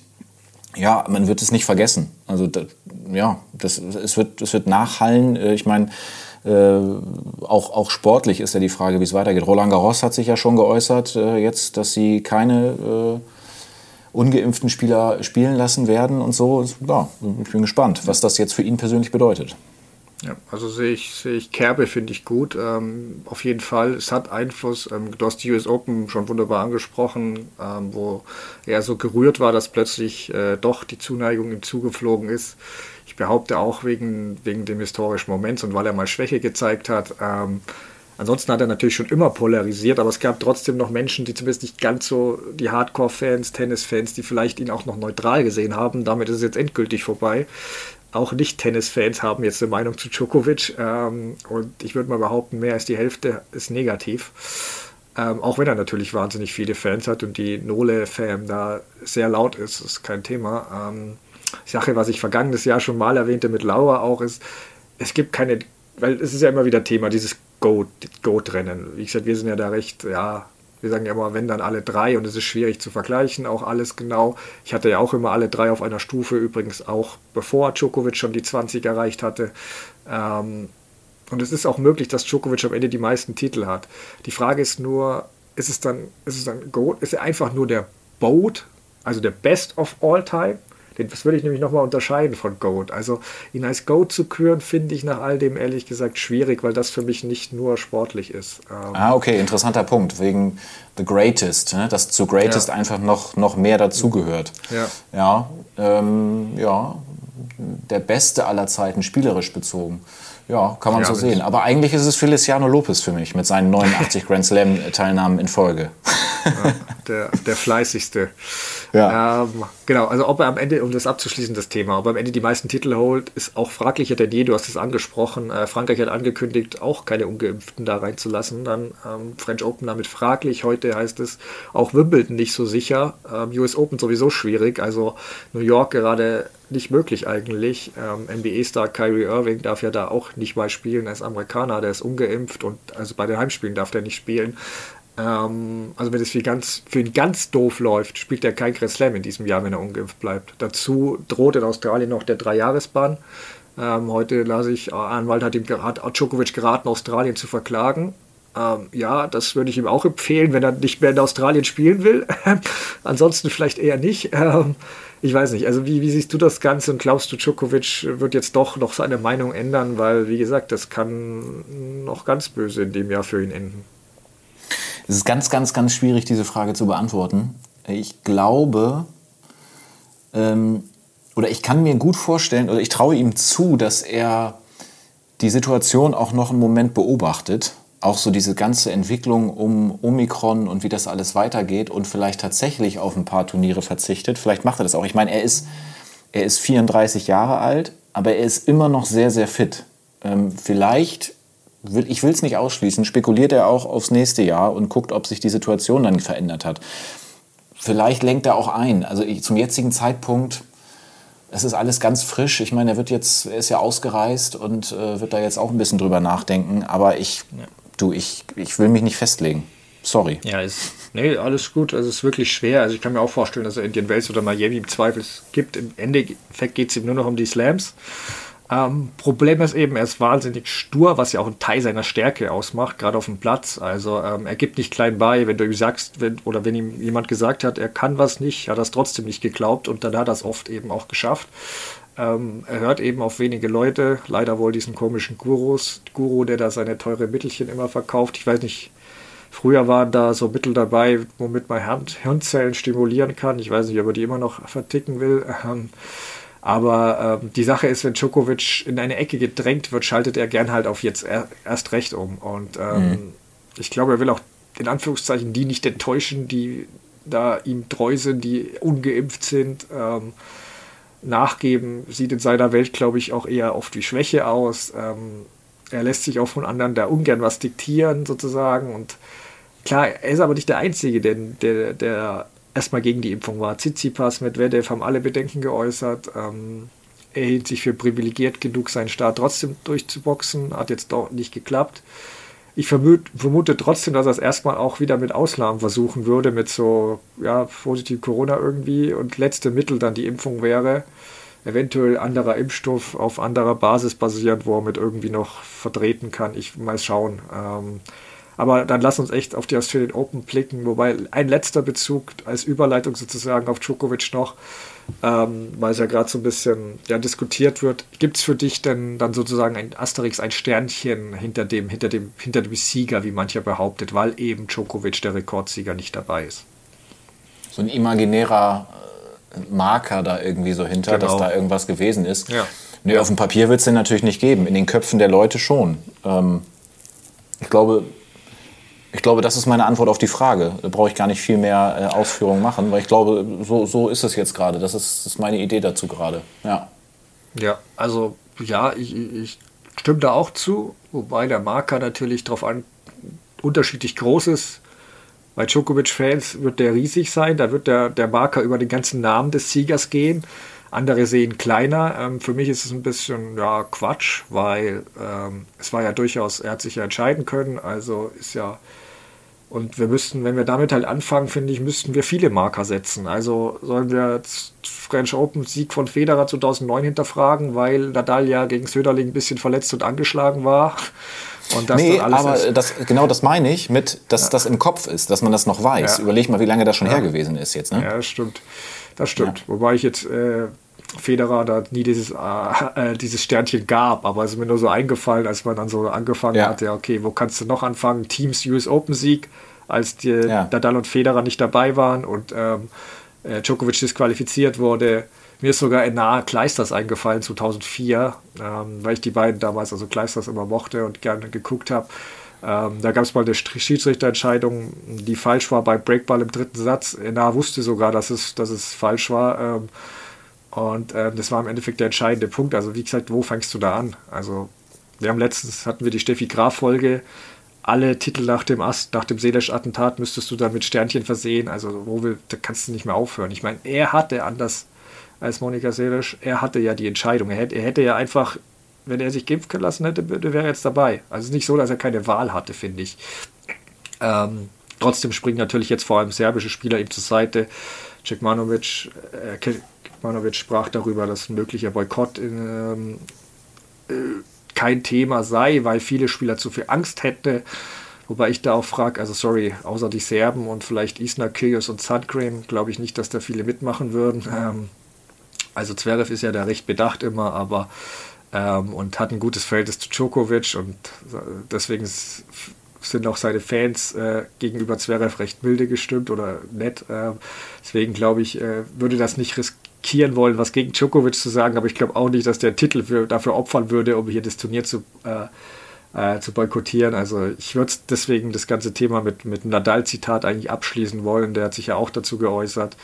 Ja, man wird es nicht vergessen. Also das, ja, das, es, wird, es wird nachhallen. Äh, ich meine, äh, auch, auch sportlich ist ja die Frage, wie es weitergeht. Roland Garros hat sich ja schon geäußert, jetzt, dass sie keine ungeimpften Spieler spielen lassen werden und so. Ja, ich bin gespannt, was das jetzt für ihn persönlich bedeutet. Ja, also sehe ich, sehe ich Kerbe, finde ich gut. Ähm, auf jeden Fall, es hat Einfluss. Ähm, du hast die US Open schon wunderbar angesprochen, ähm, wo er so gerührt war, dass plötzlich äh, doch die Zuneigung ihm zugeflogen ist. Ich behaupte auch wegen, wegen dem historischen Moments und weil er mal Schwäche gezeigt hat. Ähm, ansonsten hat er natürlich schon immer polarisiert, aber es gab trotzdem noch Menschen, die zumindest nicht ganz so die Hardcore-Fans, Tennis-Fans, die vielleicht ihn auch noch neutral gesehen haben. Damit ist es jetzt endgültig vorbei auch Nicht-Tennis-Fans haben jetzt eine Meinung zu Djokovic. Ähm, und ich würde mal behaupten, mehr als die Hälfte ist negativ. Ähm, auch wenn er natürlich wahnsinnig viele Fans hat und die Nole-Fan da sehr laut ist, ist kein Thema. Ähm, Sache, was ich vergangenes Jahr schon mal erwähnte mit Laura auch, ist, es gibt keine, weil es ist ja immer wieder Thema, dieses Goat-Rennen. Wie gesagt, wir sind ja da recht, ja, wir sagen ja immer, wenn dann alle drei und es ist schwierig zu vergleichen, auch alles genau. Ich hatte ja auch immer alle drei auf einer Stufe, übrigens auch bevor Djokovic schon die 20 erreicht hatte. Ähm, und es ist auch möglich, dass Djokovic am Ende die meisten Titel hat. Die Frage ist nur, ist es dann, ist es dann ist er einfach nur der Boat, also der Best of All Time? Das würde ich nämlich nochmal unterscheiden von Goat. Also ihn als Goat zu küren, finde ich nach all dem ehrlich gesagt schwierig, weil das für mich nicht nur sportlich ist. Ähm ah, okay, interessanter Punkt. Wegen The Greatest, ne? dass zu Greatest ja. einfach noch, noch mehr dazugehört. Ja. Ja, ähm, ja, der Beste aller Zeiten, spielerisch bezogen. Ja, kann man ja, so sehen. Aber eigentlich ist es Feliciano Lopez für mich mit seinen 89 Grand Slam-Teilnahmen in Folge. Ja, der, der fleißigste. Ja. Ähm, genau, also ob er am Ende, um das abzuschließen, das Thema, ob er am Ende die meisten Titel holt, ist auch fraglicher denn je. Du hast es angesprochen. Äh, Frankreich hat angekündigt, auch keine Ungeimpften da reinzulassen. Dann ähm, French Open damit fraglich. Heute heißt es auch Wimbledon nicht so sicher. Ähm, US Open sowieso schwierig. Also New York gerade nicht möglich eigentlich. Ähm, NBA-Star Kyrie Irving darf ja da auch nicht mal spielen. Er ist Amerikaner, der ist ungeimpft und also bei den Heimspielen darf der nicht spielen. Ähm, also wenn es für, ganz, für ihn ganz doof läuft, spielt er kein Grand Slam in diesem Jahr, wenn er ungeimpft bleibt. Dazu droht in Australien noch der Dreijahresbann. Ähm, heute las ich, Anwalt hat ihm hat Djokovic geraten, Australien zu verklagen. Ähm, ja, das würde ich ihm auch empfehlen, wenn er nicht mehr in Australien spielen will. Ansonsten vielleicht eher nicht. Ähm, ich weiß nicht. Also wie, wie, siehst du das Ganze und glaubst du, Djokovic wird jetzt doch noch seine Meinung ändern? Weil, wie gesagt, das kann noch ganz böse in dem Jahr für ihn enden. Es ist ganz, ganz, ganz schwierig, diese Frage zu beantworten. Ich glaube, ähm, oder ich kann mir gut vorstellen, oder ich traue ihm zu, dass er die Situation auch noch einen Moment beobachtet auch so diese ganze Entwicklung um Omikron und wie das alles weitergeht und vielleicht tatsächlich auf ein paar Turniere verzichtet. Vielleicht macht er das auch. Ich meine, er ist, er ist 34 Jahre alt, aber er ist immer noch sehr, sehr fit. Ähm, vielleicht, ich will es nicht ausschließen, spekuliert er auch aufs nächste Jahr und guckt, ob sich die Situation dann verändert hat. Vielleicht lenkt er auch ein. Also ich, zum jetzigen Zeitpunkt es ist alles ganz frisch. Ich meine, er wird jetzt, er ist ja ausgereist und äh, wird da jetzt auch ein bisschen drüber nachdenken. Aber ich, ja du, ich, ich will mich nicht festlegen. Sorry. Ja, ist, nee, alles gut. Also es ist wirklich schwer. Also ich kann mir auch vorstellen, dass er Indian Wells oder Miami im Zweifel gibt. Im Endeffekt geht es ihm nur noch um die Slams. Ähm, Problem ist eben, er ist wahnsinnig stur, was ja auch einen Teil seiner Stärke ausmacht, gerade auf dem Platz. Also ähm, er gibt nicht klein bei, wenn du ihm sagst, wenn, oder wenn ihm jemand gesagt hat, er kann was nicht, hat er es trotzdem nicht geglaubt und dann hat er es oft eben auch geschafft. Ähm, er hört eben auf wenige Leute, leider wohl diesen komischen Gurus, Guru, der da seine teure Mittelchen immer verkauft. Ich weiß nicht, früher waren da so Mittel dabei, womit man Hirn Hirnzellen stimulieren kann. Ich weiß nicht, ob er die immer noch verticken will. Ähm, aber ähm, die Sache ist, wenn Djokovic in eine Ecke gedrängt wird, schaltet er gern halt auf jetzt er, erst recht um. Und ähm, mhm. ich glaube, er will auch in Anführungszeichen die nicht enttäuschen, die da ihm treu sind, die ungeimpft sind. Ähm, nachgeben, sieht in seiner Welt, glaube ich, auch eher oft wie Schwäche aus. Ähm, er lässt sich auch von anderen da ungern was diktieren, sozusagen. Und klar, er ist aber nicht der Einzige, der, der, der erstmal gegen die Impfung war. Tsitsipas, Medvedev haben alle Bedenken geäußert. Ähm, er hielt sich für privilegiert genug, seinen Start trotzdem durchzuboxen. Hat jetzt doch nicht geklappt ich vermute, vermute trotzdem, dass er es erstmal auch wieder mit Ausnahmen versuchen würde, mit so, ja, positiv Corona irgendwie und letzte Mittel dann die Impfung wäre. Eventuell anderer Impfstoff auf anderer Basis basierend, wo er mit irgendwie noch vertreten kann. Ich mal schauen. Ähm, aber dann lass uns echt auf die Australian Open blicken. Wobei ein letzter Bezug als Überleitung sozusagen auf Djokovic noch ähm, weil es ja gerade so ein bisschen ja, diskutiert wird. Gibt es für dich denn dann sozusagen ein Asterix, ein Sternchen hinter dem, hinter dem, hinter dem Sieger, wie mancher behauptet, weil eben Djokovic der Rekordsieger nicht dabei ist? So ein imaginärer äh, Marker da irgendwie so hinter, genau. dass da irgendwas gewesen ist. Ja. Nee, auf dem Papier wird es den natürlich nicht geben, in den Köpfen der Leute schon. Ähm, ich glaube, ich glaube, das ist meine Antwort auf die Frage. Da brauche ich gar nicht viel mehr äh, Ausführungen machen, weil ich glaube, so, so ist es jetzt gerade. Das ist, ist meine Idee dazu gerade. Ja. Ja, also ja, ich, ich stimme da auch zu, wobei der Marker natürlich darauf an unterschiedlich groß ist. Bei Djokovic-Fans wird der riesig sein, da wird der, der Marker über den ganzen Namen des Siegers gehen. Andere sehen kleiner. Ähm, für mich ist es ein bisschen ja, Quatsch, weil ähm, es war ja durchaus, er hat sich ja entscheiden können, also ist ja und wir müssten, wenn wir damit halt anfangen, finde ich, müssten wir viele Marker setzen. Also sollen wir French Open Sieg von Federer 2009 hinterfragen, weil Nadal ja gegen Söderling ein bisschen verletzt und angeschlagen war. Und das nee, aber das, genau das meine ich mit, dass ja. das im Kopf ist, dass man das noch weiß. Ja. Überleg mal, wie lange das schon ja. her gewesen ist jetzt. Ne? Ja, das stimmt. Das stimmt. Wobei ich jetzt äh, Federer da nie dieses, äh, äh, dieses Sternchen gab, aber es ist mir nur so eingefallen, als man dann so angefangen ja. hat, ja, okay, wo kannst du noch anfangen? Teams US Open Sieg, als die ja. Nadal und Federer nicht dabei waren und ähm, äh, Djokovic disqualifiziert wurde. Mir ist sogar nahe Kleisters eingefallen, 2004, ähm, weil ich die beiden damals, also Kleisters immer mochte und gerne geguckt habe. Ähm, da gab es mal eine Schiedsrichterentscheidung, die falsch war beim Breakball im dritten Satz. Enna wusste sogar, dass es, dass es falsch war. Ähm, und äh, das war im Endeffekt der entscheidende Punkt. Also wie gesagt, wo fängst du da an? Also wir haben letztens, hatten wir die Steffi Graf-Folge, alle Titel nach dem Ast, nach dem Seelesch-Attentat müsstest du da mit Sternchen versehen. Also wo will, da kannst du nicht mehr aufhören. Ich meine, er hatte anders als Monika Seelesch, er hatte ja die Entscheidung. Er hätte, er hätte ja einfach, wenn er sich geimpfen lassen hätte, wäre er jetzt dabei. Also es ist nicht so, dass er keine Wahl hatte, finde ich. Ähm, trotzdem springen natürlich jetzt vor allem serbische Spieler ihm zur Seite. Cekmanovic, äh, Manovic sprach darüber, dass ein möglicher Boykott ähm, äh, kein Thema sei, weil viele Spieler zu viel Angst hätten. Wobei ich da auch frage, also sorry, außer die Serben und vielleicht Isna, Kyrgios und Sandgren, glaube ich nicht, dass da viele mitmachen würden. Ähm, also Zverev ist ja da recht bedacht immer, aber ähm, und hat ein gutes Verhältnis zu Djokovic und deswegen sind auch seine Fans äh, gegenüber Zverev recht milde gestimmt oder nett. Äh, deswegen glaube ich, äh, würde das nicht riskieren wollen, was gegen Djokovic zu sagen, aber ich glaube auch nicht, dass der Titel für, dafür opfern würde, um hier das Turnier zu, äh, äh, zu boykottieren. Also ich würde deswegen das ganze Thema mit, mit Nadal-Zitat eigentlich abschließen wollen. Der hat sich ja auch dazu geäußert.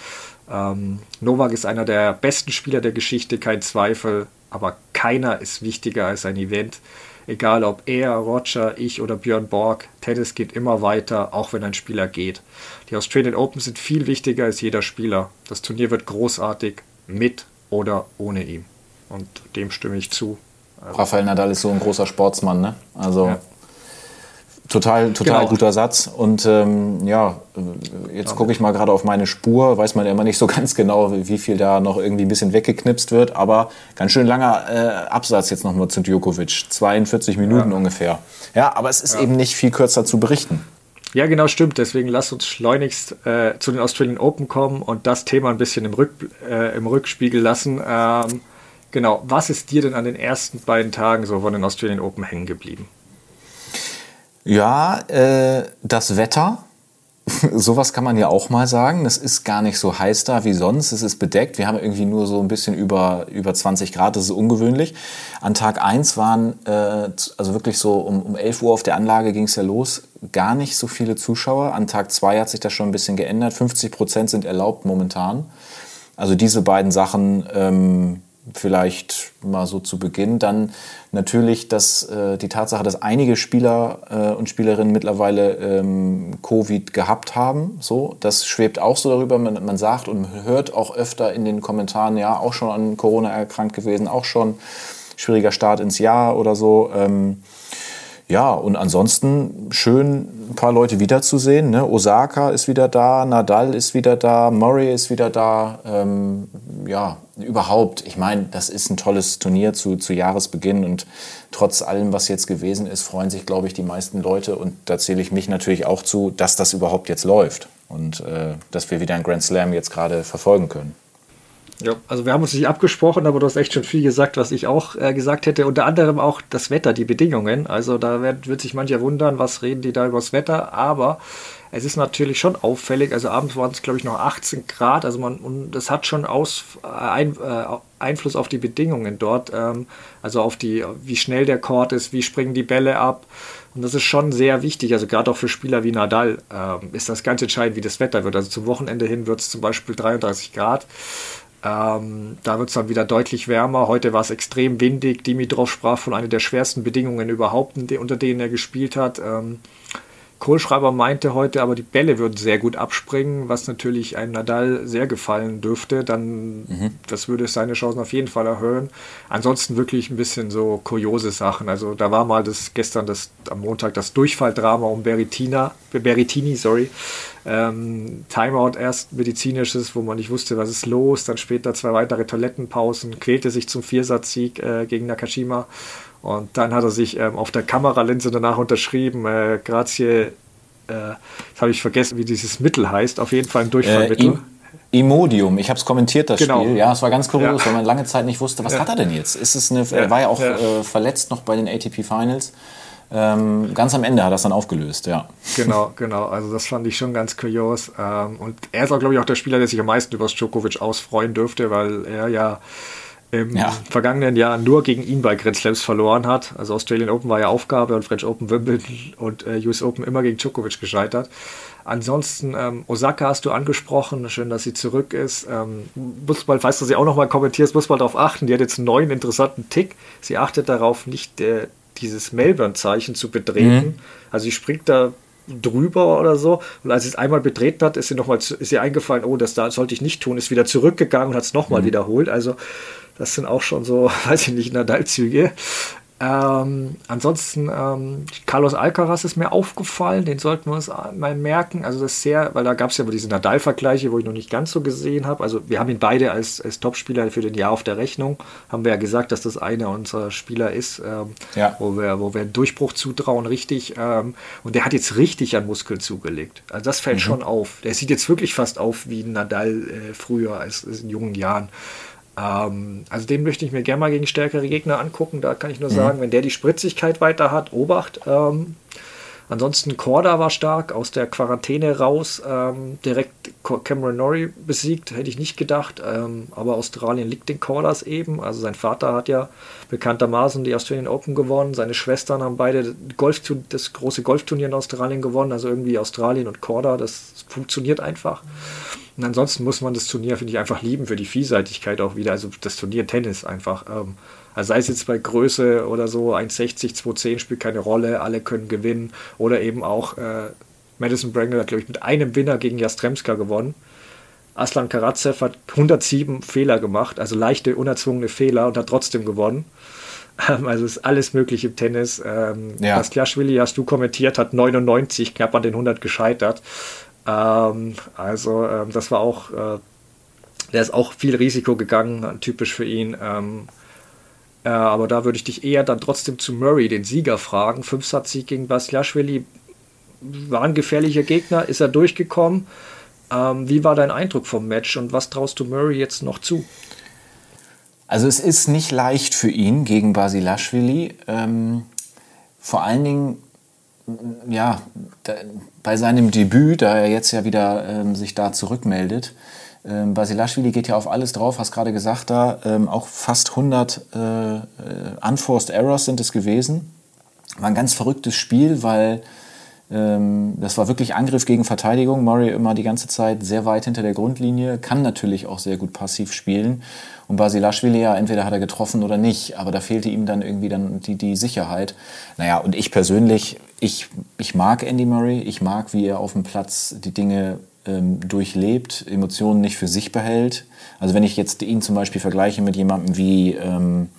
Ähm, Novak ist einer der besten Spieler der Geschichte, kein Zweifel, aber keiner ist wichtiger als ein Event. Egal ob er, Roger, ich oder Björn Borg, Tennis geht immer weiter, auch wenn ein Spieler geht. Die Australian Open sind viel wichtiger als jeder Spieler. Das Turnier wird großartig, mit oder ohne ihm. Und dem stimme ich zu. Rafael Nadal ist so ein großer Sportsmann, ne? Also ja. Total, total genau. guter Satz. Und ähm, ja, jetzt gucke ich mal gerade auf meine Spur. Weiß man ja immer nicht so ganz genau, wie viel da noch irgendwie ein bisschen weggeknipst wird. Aber ganz schön langer äh, Absatz jetzt nochmal zu Djokovic. 42 Minuten ja. ungefähr. Ja, aber es ist ja. eben nicht viel kürzer zu berichten. Ja, genau, stimmt. Deswegen lass uns schleunigst äh, zu den Australian Open kommen und das Thema ein bisschen im, Rück, äh, im Rückspiegel lassen. Ähm, genau, was ist dir denn an den ersten beiden Tagen so von den Australian Open hängen geblieben? Ja, äh, das Wetter. Sowas kann man ja auch mal sagen. Das ist gar nicht so heiß da wie sonst. Es ist bedeckt. Wir haben irgendwie nur so ein bisschen über, über 20 Grad. Das ist ungewöhnlich. An Tag 1 waren, äh, also wirklich so um, um 11 Uhr auf der Anlage ging es ja los, gar nicht so viele Zuschauer. An Tag 2 hat sich das schon ein bisschen geändert. 50 Prozent sind erlaubt momentan. Also diese beiden Sachen ähm, vielleicht mal so zu Beginn. Dann natürlich dass, äh, die Tatsache, dass einige Spieler äh, und Spielerinnen mittlerweile ähm, Covid gehabt haben. So, das schwebt auch so darüber. Man, man, sagt und hört auch öfter in den Kommentaren, ja, auch schon an Corona erkrankt gewesen, auch schon schwieriger Start ins Jahr oder so. Ähm, ja, und ansonsten schön ein paar Leute wiederzusehen. Ne? Osaka ist wieder da, Nadal ist wieder da, Murray ist wieder da. Ähm, ja, überhaupt, ich meine, das ist ein tolles Turnier zu, zu Jahresbeginn und trotz allem, was jetzt gewesen ist, freuen sich, glaube ich, die meisten Leute und da zähle ich mich natürlich auch zu, dass das überhaupt jetzt läuft und äh, dass wir wieder ein Grand Slam jetzt gerade verfolgen können. Ja, also wir haben uns nicht abgesprochen, aber du hast echt schon viel gesagt, was ich auch äh, gesagt hätte. Unter anderem auch das Wetter, die Bedingungen. Also da wird, wird sich mancher wundern, was reden die da über das Wetter. Aber es ist natürlich schon auffällig. Also abends waren es, glaube ich, noch 18 Grad. Also man, und das hat schon Aus, äh, ein, äh, Einfluss auf die Bedingungen dort. Ähm, also auf die, wie schnell der Court ist, wie springen die Bälle ab. Und das ist schon sehr wichtig. Also gerade auch für Spieler wie Nadal ähm, ist das ganz entscheidend, wie das Wetter wird. Also zum Wochenende hin wird es zum Beispiel 33 Grad. Ähm, da wird es dann wieder deutlich wärmer. Heute war es extrem windig. Dimitrov sprach von einer der schwersten Bedingungen überhaupt, unter denen er gespielt hat. Ähm, Kohlschreiber meinte heute, aber die Bälle würden sehr gut abspringen, was natürlich einem Nadal sehr gefallen dürfte. Dann, mhm. das würde seine Chancen auf jeden Fall erhöhen. Ansonsten wirklich ein bisschen so kuriose Sachen. Also da war mal das gestern das am Montag das Durchfalldrama um Berettina, Berettini, sorry. Ähm, Timeout erst medizinisches, wo man nicht wusste, was ist los. Dann später zwei weitere Toilettenpausen, quälte sich zum Viersatzsieg äh, gegen Nakashima. Und dann hat er sich ähm, auf der Kameralinse danach unterschrieben, äh, Grazie, äh, jetzt habe ich vergessen, wie dieses Mittel heißt, auf jeden Fall ein Durchfallmittel. Äh, Imodium, ich habe es kommentiert, das genau. Spiel. Ja, es war ganz kurios, ja. weil man lange Zeit nicht wusste, was ja. hat er denn jetzt? Ist es eine. Er war ja auch äh, verletzt noch bei den ATP Finals. Ähm, ganz am Ende hat er es dann aufgelöst, ja. Genau, genau. Also das fand ich schon ganz kurios. Ähm, und er ist auch, glaube ich, auch der Spieler, der sich am meisten über Djokovic ausfreuen dürfte, weil er ja im ja. vergangenen Jahr nur gegen ihn bei Grand Slams verloren hat. Also Australian Open war ja Aufgabe und French Open, Wimbledon und äh, US Open immer gegen Djokovic gescheitert. Ansonsten, ähm, Osaka hast du angesprochen, schön, dass sie zurück ist. Ähm, muss mal, falls du sie auch nochmal kommentierst, muss mal darauf achten, die hat jetzt einen neuen interessanten Tick. Sie achtet darauf, nicht äh, dieses Melbourne-Zeichen zu betreten. Mhm. Also sie springt da drüber oder so. Und als sie es einmal betreten hat, ist sie nochmal, ist ihr eingefallen, oh, das da sollte ich nicht tun, ist wieder zurückgegangen und hat es nochmal mhm. wiederholt. Also das sind auch schon so, weiß ich nicht, Nadal-Züge. Ähm, ansonsten, ähm, Carlos Alcaraz ist mir aufgefallen, den sollten wir uns mal merken. Also das ist sehr, weil da gab es ja diese Nadal-Vergleiche, wo ich noch nicht ganz so gesehen habe. Also wir haben ihn beide als, als Topspieler für den Jahr auf der Rechnung. Haben wir ja gesagt, dass das einer unserer Spieler ist, ähm, ja. wo, wir, wo wir einen Durchbruch zutrauen, richtig. Ähm, und der hat jetzt richtig an Muskeln zugelegt. Also das fällt mhm. schon auf. Der sieht jetzt wirklich fast auf wie Nadal äh, früher als, als in jungen Jahren. Ähm, also den möchte ich mir gerne mal gegen stärkere Gegner angucken. Da kann ich nur mhm. sagen, wenn der die Spritzigkeit weiter hat, Obacht. Ähm, ansonsten Korda war stark, aus der Quarantäne raus, ähm, direkt Cameron Norrie besiegt, hätte ich nicht gedacht. Ähm, aber Australien liegt den Corders eben. Also sein Vater hat ja bekanntermaßen die Australian Open gewonnen. Seine Schwestern haben beide Golf das große Golfturnier in Australien gewonnen. Also irgendwie Australien und Korda, das funktioniert einfach. Und ansonsten muss man das Turnier, finde ich, einfach lieben für die Vielseitigkeit auch wieder. Also das Turnier Tennis einfach. Ähm, also sei es jetzt bei Größe oder so, 1,60, 2,10 spielt keine Rolle, alle können gewinnen. Oder eben auch äh, Madison Brangle hat, glaube ich, mit einem Winner gegen Jastremska gewonnen. Aslan Karatsev hat 107 Fehler gemacht, also leichte, unerzwungene Fehler und hat trotzdem gewonnen. Ähm, also ist alles möglich im Tennis. Ähm, ja. Bastiaschwili, hast du kommentiert, hat 99, knapp an den 100 gescheitert. Ähm, also ähm, das war auch, äh, der ist auch viel Risiko gegangen, typisch für ihn. Ähm, äh, aber da würde ich dich eher dann trotzdem zu Murray, den Sieger, fragen. Fünfsatzsieg gegen Bastiaschwili war ein gefährlicher Gegner, ist er durchgekommen. Ähm, wie war dein Eindruck vom Match und was traust du Murray jetzt noch zu? Also es ist nicht leicht für ihn gegen Basilashvili. Ähm, vor allen Dingen ja, bei seinem Debüt, da er jetzt ja wieder ähm, sich da zurückmeldet, ähm, Basilashvili geht ja auf alles drauf, hast gerade gesagt, da ähm, auch fast 100 äh, äh, Unforced Errors sind es gewesen. War ein ganz verrücktes Spiel, weil das war wirklich Angriff gegen Verteidigung. Murray immer die ganze Zeit sehr weit hinter der Grundlinie, kann natürlich auch sehr gut passiv spielen. Und Basilashvili ja, entweder hat er getroffen oder nicht, aber da fehlte ihm dann irgendwie dann die, die Sicherheit. Naja, und ich persönlich, ich, ich mag Andy Murray, ich mag, wie er auf dem Platz die Dinge ähm, durchlebt, Emotionen nicht für sich behält. Also wenn ich jetzt ihn zum Beispiel vergleiche mit jemandem wie ähm,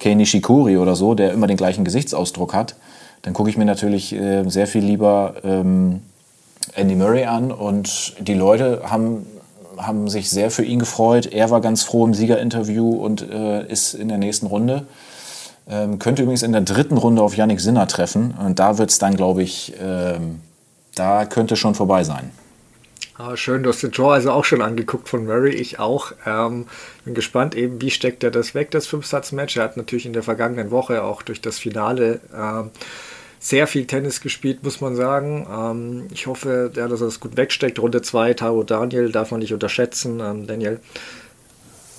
Kei Nishikori oder so, der immer den gleichen Gesichtsausdruck hat, dann gucke ich mir natürlich äh, sehr viel lieber ähm, Andy Murray an und die Leute haben haben sich sehr für ihn gefreut. Er war ganz froh im Siegerinterview und äh, ist in der nächsten Runde. Ähm, könnte übrigens in der dritten Runde auf Yannick Sinner treffen. Und da wird es dann, glaube ich, ähm, da könnte schon vorbei sein. Ah, schön, du hast den Draw also auch schon angeguckt von Murray, ich auch. Ähm, bin gespannt eben, wie steckt er das weg, das Fünfsatz-Match. Er hat natürlich in der vergangenen Woche auch durch das Finale ähm, sehr viel Tennis gespielt, muss man sagen. Ähm, ich hoffe, ja, dass er das gut wegsteckt. Runde 2, Taro Daniel darf man nicht unterschätzen. Ähm, Daniel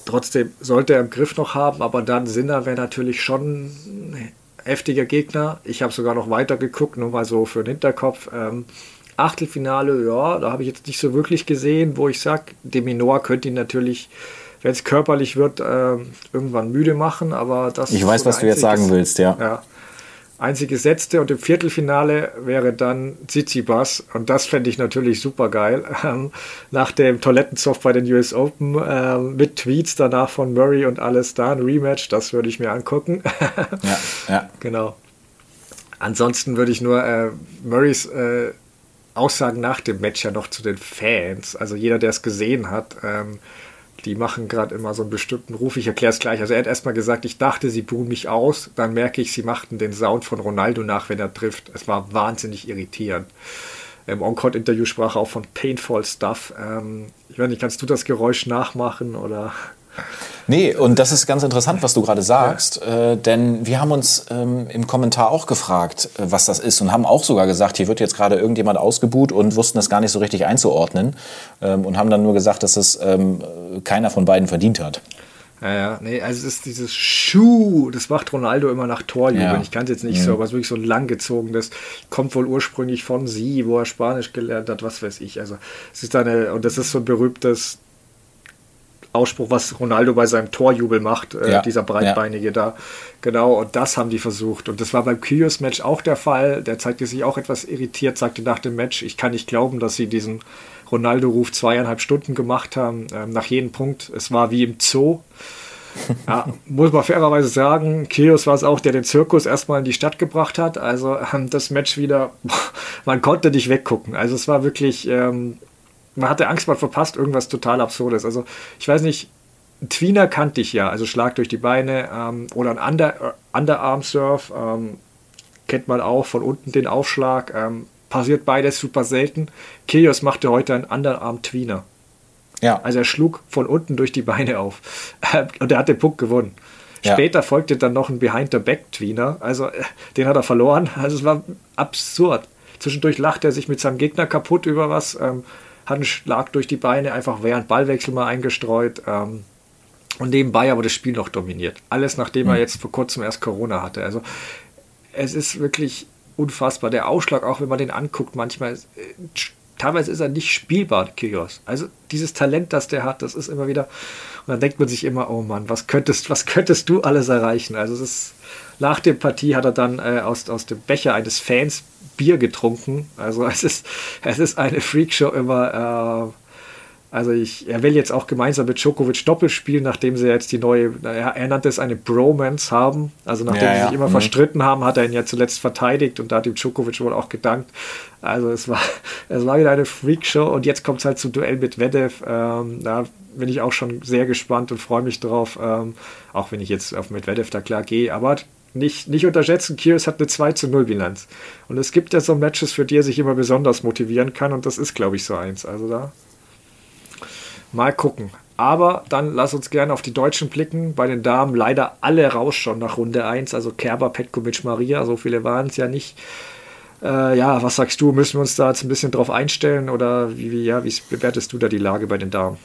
trotzdem sollte er im Griff noch haben, aber dann Sinner wäre natürlich schon ein heftiger Gegner. Ich habe sogar noch weiter geguckt, nur mal so für den Hinterkopf. Ähm, Achtelfinale, ja, da habe ich jetzt nicht so wirklich gesehen, wo ich sage, Deminor könnte ihn natürlich, wenn es körperlich wird, äh, irgendwann müde machen, aber das Ich weiß, was du jetzt sagen willst, ja. ja einzige Setzte und im Viertelfinale wäre dann Tsitsipas und das fände ich natürlich super geil. Ähm, nach dem Toilettenzoff bei den US Open äh, mit Tweets danach von Murray und alles da, ein Rematch, das würde ich mir angucken. ja, ja. Genau. Ansonsten würde ich nur äh, Murrays äh, Aussagen nach dem Match ja noch zu den Fans, also jeder, der es gesehen hat, ähm, die machen gerade immer so einen bestimmten Ruf. Ich erkläre es gleich. Also er hat erstmal gesagt, ich dachte, sie buhen mich aus. Dann merke ich, sie machten den Sound von Ronaldo nach, wenn er trifft. Es war wahnsinnig irritierend. Im Encore-Interview sprach er auch von Painful Stuff. Ähm, ich weiß nicht, kannst du das Geräusch nachmachen oder? Nee, und das ist ganz interessant, was du gerade sagst, ja. äh, denn wir haben uns ähm, im Kommentar auch gefragt, äh, was das ist und haben auch sogar gesagt, hier wird jetzt gerade irgendjemand ausgebuht und wussten das gar nicht so richtig einzuordnen ähm, und haben dann nur gesagt, dass es ähm, keiner von beiden verdient hat. Ja, ja, nee, also es ist dieses Schuh, das macht Ronaldo immer nach Torjubeln. Ja. Ich kann es jetzt nicht mhm. so, aber es ist wirklich so langgezogenes, kommt wohl ursprünglich von sie, wo er Spanisch gelernt hat, was weiß ich. Also es ist eine, und das ist so ein berühmtes Ausspruch, was Ronaldo bei seinem Torjubel macht, äh, ja, dieser breitbeinige ja. da. Genau, und das haben die versucht. Und das war beim Kyrgios-Match auch der Fall. Der zeigte sich auch etwas irritiert, sagte nach dem Match, ich kann nicht glauben, dass sie diesen Ronaldo-Ruf zweieinhalb Stunden gemacht haben, äh, nach jedem Punkt. Es war wie im Zoo. ja, muss man fairerweise sagen, Kyrgios war es auch, der den Zirkus erstmal in die Stadt gebracht hat. Also ähm, das Match wieder, man konnte nicht weggucken. Also es war wirklich, ähm, man hatte Angst, man verpasst irgendwas total Absurdes. Also ich weiß nicht, Tweener kannte ich ja, also Schlag durch die Beine ähm, oder ein Under, Underarm-Surf, ähm, kennt man auch von unten den Aufschlag. Ähm, passiert beides super selten. Kyrgios machte heute einen Underarm-Tweener. Ja. Also er schlug von unten durch die Beine auf. Und er hat den Puck gewonnen. Ja. Später folgte dann noch ein Behind-the-Back-Tweener. Also äh, den hat er verloren. Also es war absurd. Zwischendurch lacht er sich mit seinem Gegner kaputt über was, ähm, hat einen Schlag durch die Beine, einfach während Ballwechsel mal eingestreut. Ähm, und nebenbei aber das Spiel noch dominiert. Alles nachdem mhm. er jetzt vor kurzem erst Corona hatte. Also es ist wirklich unfassbar. Der Ausschlag, auch wenn man den anguckt, manchmal äh, teilweise ist er nicht spielbar, Kyrgios. Also dieses Talent, das der hat, das ist immer wieder. Und dann denkt man sich immer, oh Mann, was könntest, was könntest du alles erreichen? Also es ist, nach der Partie hat er dann äh, aus, aus dem Becher eines Fans Bier getrunken. Also es ist, es ist eine Freakshow immer. Äh, also ich, er will jetzt auch gemeinsam mit Djokovic Doppel spielen, nachdem sie jetzt die neue, er, er nannte es eine Bromance haben. Also nachdem ja, ja. sie sich immer mhm. verstritten haben, hat er ihn ja zuletzt verteidigt und da hat ihm Djokovic wohl auch gedankt. Also es war, es war wieder eine Freakshow und jetzt kommt es halt zum Duell mit Vedev. Ähm, da bin ich auch schon sehr gespannt und freue mich drauf, ähm, auch wenn ich jetzt auf Medvedev da klar gehe. Aber nicht, nicht unterschätzen, Kyrgios hat eine 2 zu 0 Bilanz. Und es gibt ja so Matches, für die er sich immer besonders motivieren kann und das ist, glaube ich, so eins. Also da Mal gucken. Aber dann lass uns gerne auf die Deutschen blicken. Bei den Damen leider alle raus schon nach Runde 1. Also Kerber, Petkovic, Maria, so viele waren es ja nicht. Äh, ja, was sagst du? Müssen wir uns da jetzt ein bisschen drauf einstellen oder wie, wie, ja, wie bewertest du da die Lage bei den Damen?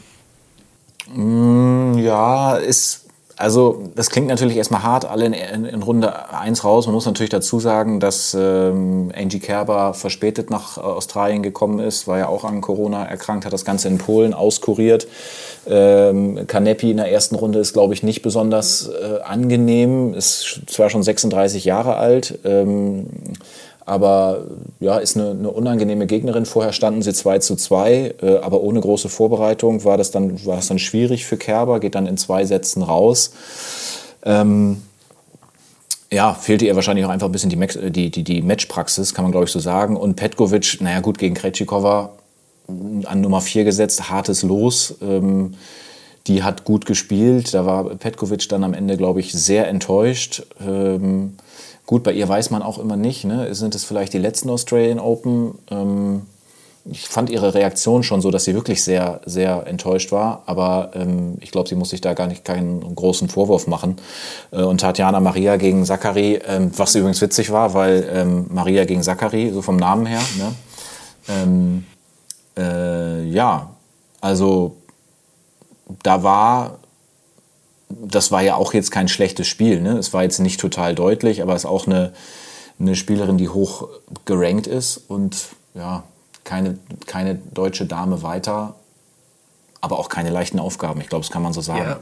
Mm, ja, ist also das klingt natürlich erstmal hart, alle in, in, in, Runde 1 raus. Man muss natürlich dazu sagen, dass ähm, Angie Kerber verspätet nach Australien gekommen ist, war ja auch an Corona erkrankt, hat das Ganze in Polen auskuriert. Ähm, Kanepi in der ersten Runde ist, glaube ich, nicht besonders äh, angenehm, ist zwar schon 36 Jahre alt, ähm, aber ja, ist eine, eine, unangenehme Gegnerin. Vorher standen sie 2 zu 2, äh, aber ohne große Vorbereitung war das, dann, war das dann schwierig für Kerber, geht dann in zwei Sätzen raus. Ähm, ja, fehlte ihr wahrscheinlich auch einfach ein bisschen die, die, die, Matchpraxis, kann man glaube ich so sagen. Und Petkovic, naja gut, gegen Krejcikova an Nummer 4 gesetzt, hartes Los. Ähm, die hat gut gespielt. Da war Petkovic dann am Ende, glaube ich, sehr enttäuscht. Ähm, Gut, bei ihr weiß man auch immer nicht, ne? sind es vielleicht die letzten Australian Open? Ähm, ich fand ihre Reaktion schon so, dass sie wirklich sehr, sehr enttäuscht war. Aber ähm, ich glaube, sie muss sich da gar nicht keinen großen Vorwurf machen. Äh, und Tatjana Maria gegen Zachary, ähm, was übrigens witzig war, weil ähm, Maria gegen Zachary, so vom Namen her, ne? Ähm, äh, ja, also da war das war ja auch jetzt kein schlechtes Spiel. Ne? Es war jetzt nicht total deutlich, aber es ist auch eine, eine Spielerin, die hoch gerankt ist und ja, keine, keine deutsche Dame weiter, aber auch keine leichten Aufgaben. Ich glaube, das kann man so sagen. Ja,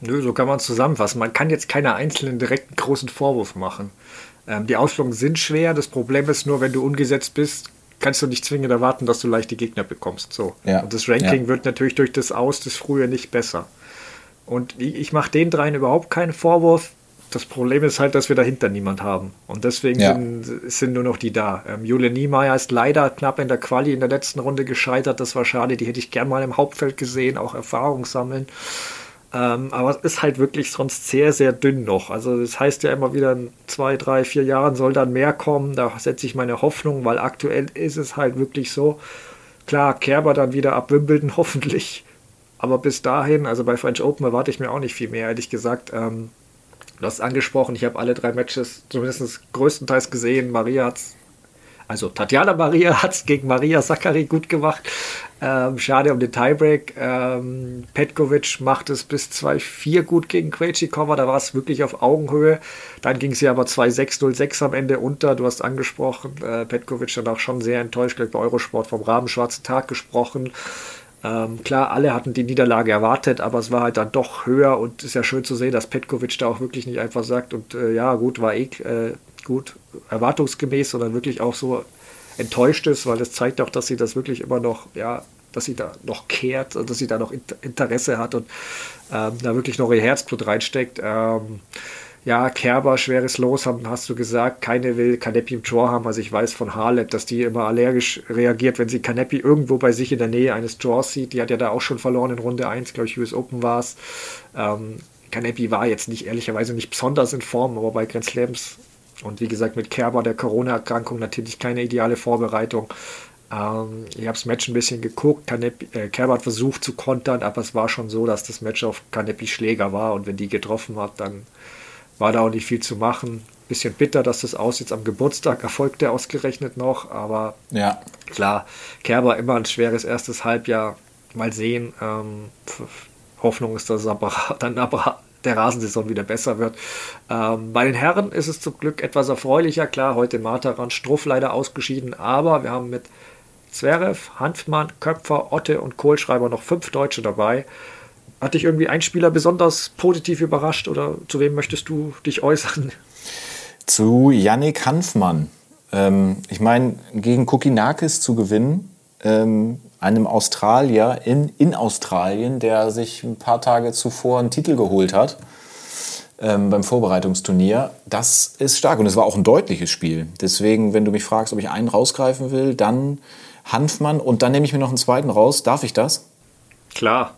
nö, so kann man es zusammenfassen. Man kann jetzt keine einzelnen direkten großen Vorwurf machen. Ähm, die Ausführungen sind schwer. Das Problem ist nur, wenn du ungesetzt bist, kannst du nicht zwingend erwarten, dass du leichte Gegner bekommst. So. Ja. Und das Ranking ja. wird natürlich durch das Aus des Frühjahr nicht besser. Und ich mache den dreien überhaupt keinen Vorwurf. Das Problem ist halt, dass wir dahinter niemand haben. Und deswegen ja. sind, sind, nur noch die da. Ähm, Jule Niemeyer ist leider knapp in der Quali in der letzten Runde gescheitert. Das war schade. Die hätte ich gern mal im Hauptfeld gesehen, auch Erfahrung sammeln. Ähm, aber es ist halt wirklich sonst sehr, sehr dünn noch. Also das heißt ja immer wieder, in zwei, drei, vier Jahren soll dann mehr kommen. Da setze ich meine Hoffnung, weil aktuell ist es halt wirklich so. Klar, Kerber dann wieder ab Wimbledon hoffentlich. Aber bis dahin, also bei French Open erwarte ich mir auch nicht viel mehr, ehrlich gesagt. Ähm, du hast angesprochen, ich habe alle drei Matches zumindest größtenteils gesehen. Maria hat also Tatjana Maria hat es gegen Maria Zachary gut gemacht. Ähm, schade um den Tiebreak. Ähm, Petkovic macht es bis 2-4 gut gegen Krejcikova. Da war es wirklich auf Augenhöhe. Dann ging sie aber 2-6-0-6 am Ende unter. Du hast angesprochen, äh, Petkovic dann auch schon sehr enttäuscht, gleich bei Eurosport vom Rabenschwarzen Tag gesprochen. Ähm, klar, alle hatten die Niederlage erwartet, aber es war halt dann doch höher und es ist ja schön zu sehen, dass Petkovic da auch wirklich nicht einfach sagt und äh, ja, gut, war eh äh, gut, erwartungsgemäß, sondern wirklich auch so enttäuscht ist, weil das zeigt auch, dass sie das wirklich immer noch, ja, dass sie da noch kehrt, dass sie da noch Interesse hat und ähm, da wirklich noch ihr Herzblut reinsteckt. Ähm, ja, Kerber, schweres Los, haben, hast du gesagt. Keine will Kanepi im Draw haben. Also ich weiß von Harlep, dass die immer allergisch reagiert, wenn sie Kanepi irgendwo bei sich in der Nähe eines Draws sieht. Die hat ja da auch schon verloren in Runde 1, glaube ich, US Open war es. Ähm, Kanepi war jetzt nicht ehrlicherweise nicht besonders in Form, aber bei Grand Slams und wie gesagt mit Kerber, der Corona-Erkrankung, natürlich keine ideale Vorbereitung. Ähm, ich habe das Match ein bisschen geguckt. Kanepi, äh, Kerber hat versucht zu kontern, aber es war schon so, dass das Match auf Kanepi Schläger war und wenn die getroffen hat, dann war da auch nicht viel zu machen. Bisschen bitter, dass das aus jetzt am Geburtstag erfolgte ausgerechnet noch, aber ja. klar, Kerber immer ein schweres erstes Halbjahr. Mal sehen. Ähm, Hoffnung ist, dass aber dann aber der Rasensaison wieder besser wird. Ähm, bei den Herren ist es zum Glück etwas erfreulicher. Klar, heute Mataran Struff leider ausgeschieden, aber wir haben mit Zverev, Hanfmann, Köpfer, Otte und Kohlschreiber noch fünf Deutsche dabei. Hat dich irgendwie ein Spieler besonders positiv überrascht oder zu wem möchtest du dich äußern? Zu Yannick Hanfmann. Ähm, ich meine, gegen Kokinakis zu gewinnen, ähm, einem Australier in, in Australien, der sich ein paar Tage zuvor einen Titel geholt hat ähm, beim Vorbereitungsturnier, das ist stark und es war auch ein deutliches Spiel. Deswegen, wenn du mich fragst, ob ich einen rausgreifen will, dann Hanfmann und dann nehme ich mir noch einen zweiten raus. Darf ich das? Klar.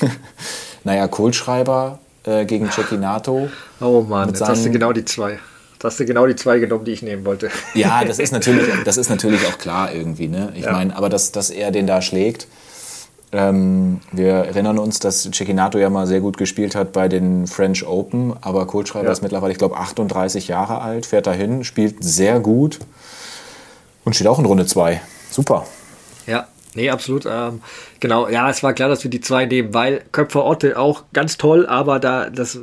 naja, Kohlschreiber äh, gegen Cecchinato. Oh Mann, jetzt hast du genau die zwei. Jetzt hast du genau die zwei genommen, die ich nehmen wollte. Ja, das ist natürlich, das ist natürlich auch klar irgendwie. Ne? Ich ja. meine, aber dass, dass er den da schlägt. Ähm, wir erinnern uns, dass Cecchinato ja mal sehr gut gespielt hat bei den French Open, aber Kohlschreiber ja. ist mittlerweile, ich glaube, 38 Jahre alt, fährt dahin, spielt sehr gut und steht auch in Runde 2. Super. Ja, Nee, absolut. Ähm, genau, ja, es war klar, dass wir die zwei nehmen, weil Köpfer Otte auch ganz toll, aber da, das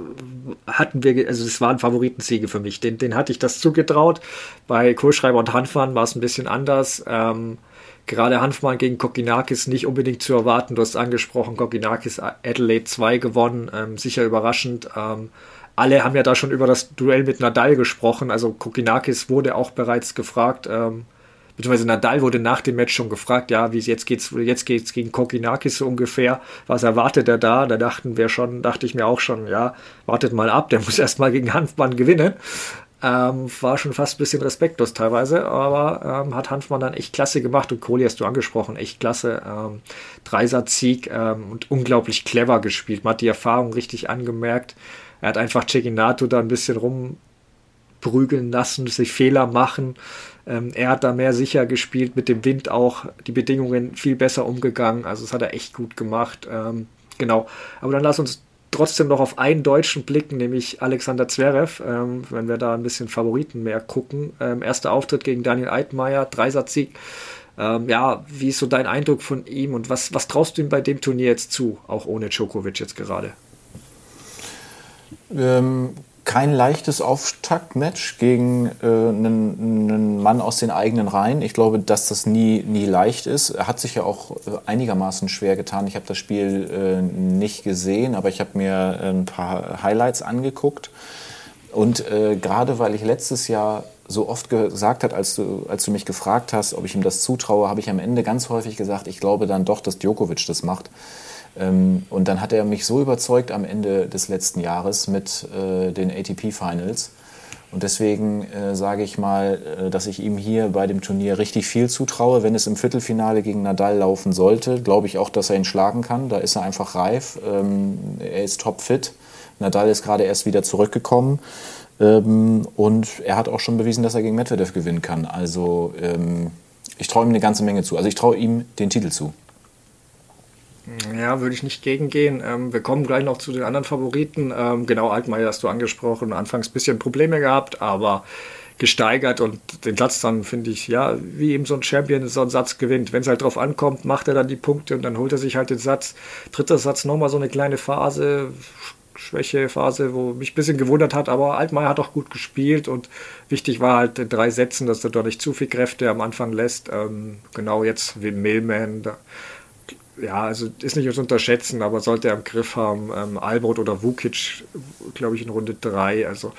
hatten wir, also es waren Favoritensiege für mich. Den, den hatte ich das zugetraut. Bei Kohlschreiber und Hanfmann war es ein bisschen anders. Ähm, gerade Hanfmann gegen Kokinakis nicht unbedingt zu erwarten. Du hast angesprochen, Kokinakis Adelaide 2 gewonnen, ähm, sicher überraschend. Ähm, alle haben ja da schon über das Duell mit Nadal gesprochen. Also Kokinakis wurde auch bereits gefragt. Ähm, beziehungsweise Nadal wurde nach dem Match schon gefragt, ja, wie jetzt geht's, jetzt geht's gegen Kokinakis so ungefähr, was erwartet er da? Da dachten wir schon, dachte ich mir auch schon, ja, wartet mal ab, der muss erstmal gegen Hanfmann gewinnen. Ähm, war schon fast ein bisschen respektlos teilweise, aber ähm, hat Hanfmann dann echt klasse gemacht und Kohli hast du angesprochen, echt klasse. Ähm, Dreisatz-Sieg ähm, und unglaublich clever gespielt. Man hat die Erfahrung richtig angemerkt. Er hat einfach Cecchinato da ein bisschen rumprügeln lassen, sich Fehler machen. Ähm, er hat da mehr sicher gespielt, mit dem Wind auch die Bedingungen viel besser umgegangen. Also das hat er echt gut gemacht. Ähm, genau. Aber dann lass uns trotzdem noch auf einen Deutschen blicken, nämlich Alexander Zverev, ähm, wenn wir da ein bisschen Favoriten mehr gucken. Ähm, erster Auftritt gegen Daniel Eitmeier, Dreisatzsieg. Ähm, ja, wie ist so dein Eindruck von ihm und was, was traust du ihm bei dem Turnier jetzt zu, auch ohne Djokovic jetzt gerade? Ähm, kein leichtes Auftaktmatch gegen äh, einen, einen, Mann aus den eigenen Reihen. Ich glaube, dass das nie, nie leicht ist. Er hat sich ja auch äh, einigermaßen schwer getan. Ich habe das Spiel äh, nicht gesehen, aber ich habe mir ein paar Highlights angeguckt. Und äh, gerade weil ich letztes Jahr so oft gesagt hat, als du, als du mich gefragt hast, ob ich ihm das zutraue, habe ich am Ende ganz häufig gesagt, ich glaube dann doch, dass Djokovic das macht. Ähm, und dann hat er mich so überzeugt am Ende des letzten Jahres mit äh, den ATP Finals. Und deswegen äh, sage ich mal, äh, dass ich ihm hier bei dem Turnier richtig viel zutraue. Wenn es im Viertelfinale gegen Nadal laufen sollte, glaube ich auch, dass er ihn schlagen kann. Da ist er einfach reif. Ähm, er ist topfit. Nadal ist gerade erst wieder zurückgekommen. Ähm, und er hat auch schon bewiesen, dass er gegen Medvedev gewinnen kann. Also ähm, ich traue ihm eine ganze Menge zu. Also ich traue ihm den Titel zu. Ja, würde ich nicht gegengehen. Ähm, wir kommen gleich noch zu den anderen Favoriten. Ähm, genau, Altmaier hast du angesprochen. Anfangs ein bisschen Probleme gehabt, aber gesteigert und den Satz dann finde ich, ja, wie eben so ein Champion so einen Satz gewinnt. Wenn es halt drauf ankommt, macht er dann die Punkte und dann holt er sich halt den Satz. Dritter Satz nochmal so eine kleine Phase, Schwächephase, wo mich ein bisschen gewundert hat, aber Altmaier hat auch gut gespielt und wichtig war halt in drei Sätzen, dass er doch nicht zu viel Kräfte am Anfang lässt. Ähm, genau jetzt wie Millman, da ja, also ist nicht zu unterschätzen, aber sollte er im Griff haben. Ähm, Albert oder Vukic, glaube ich, in Runde 3. Also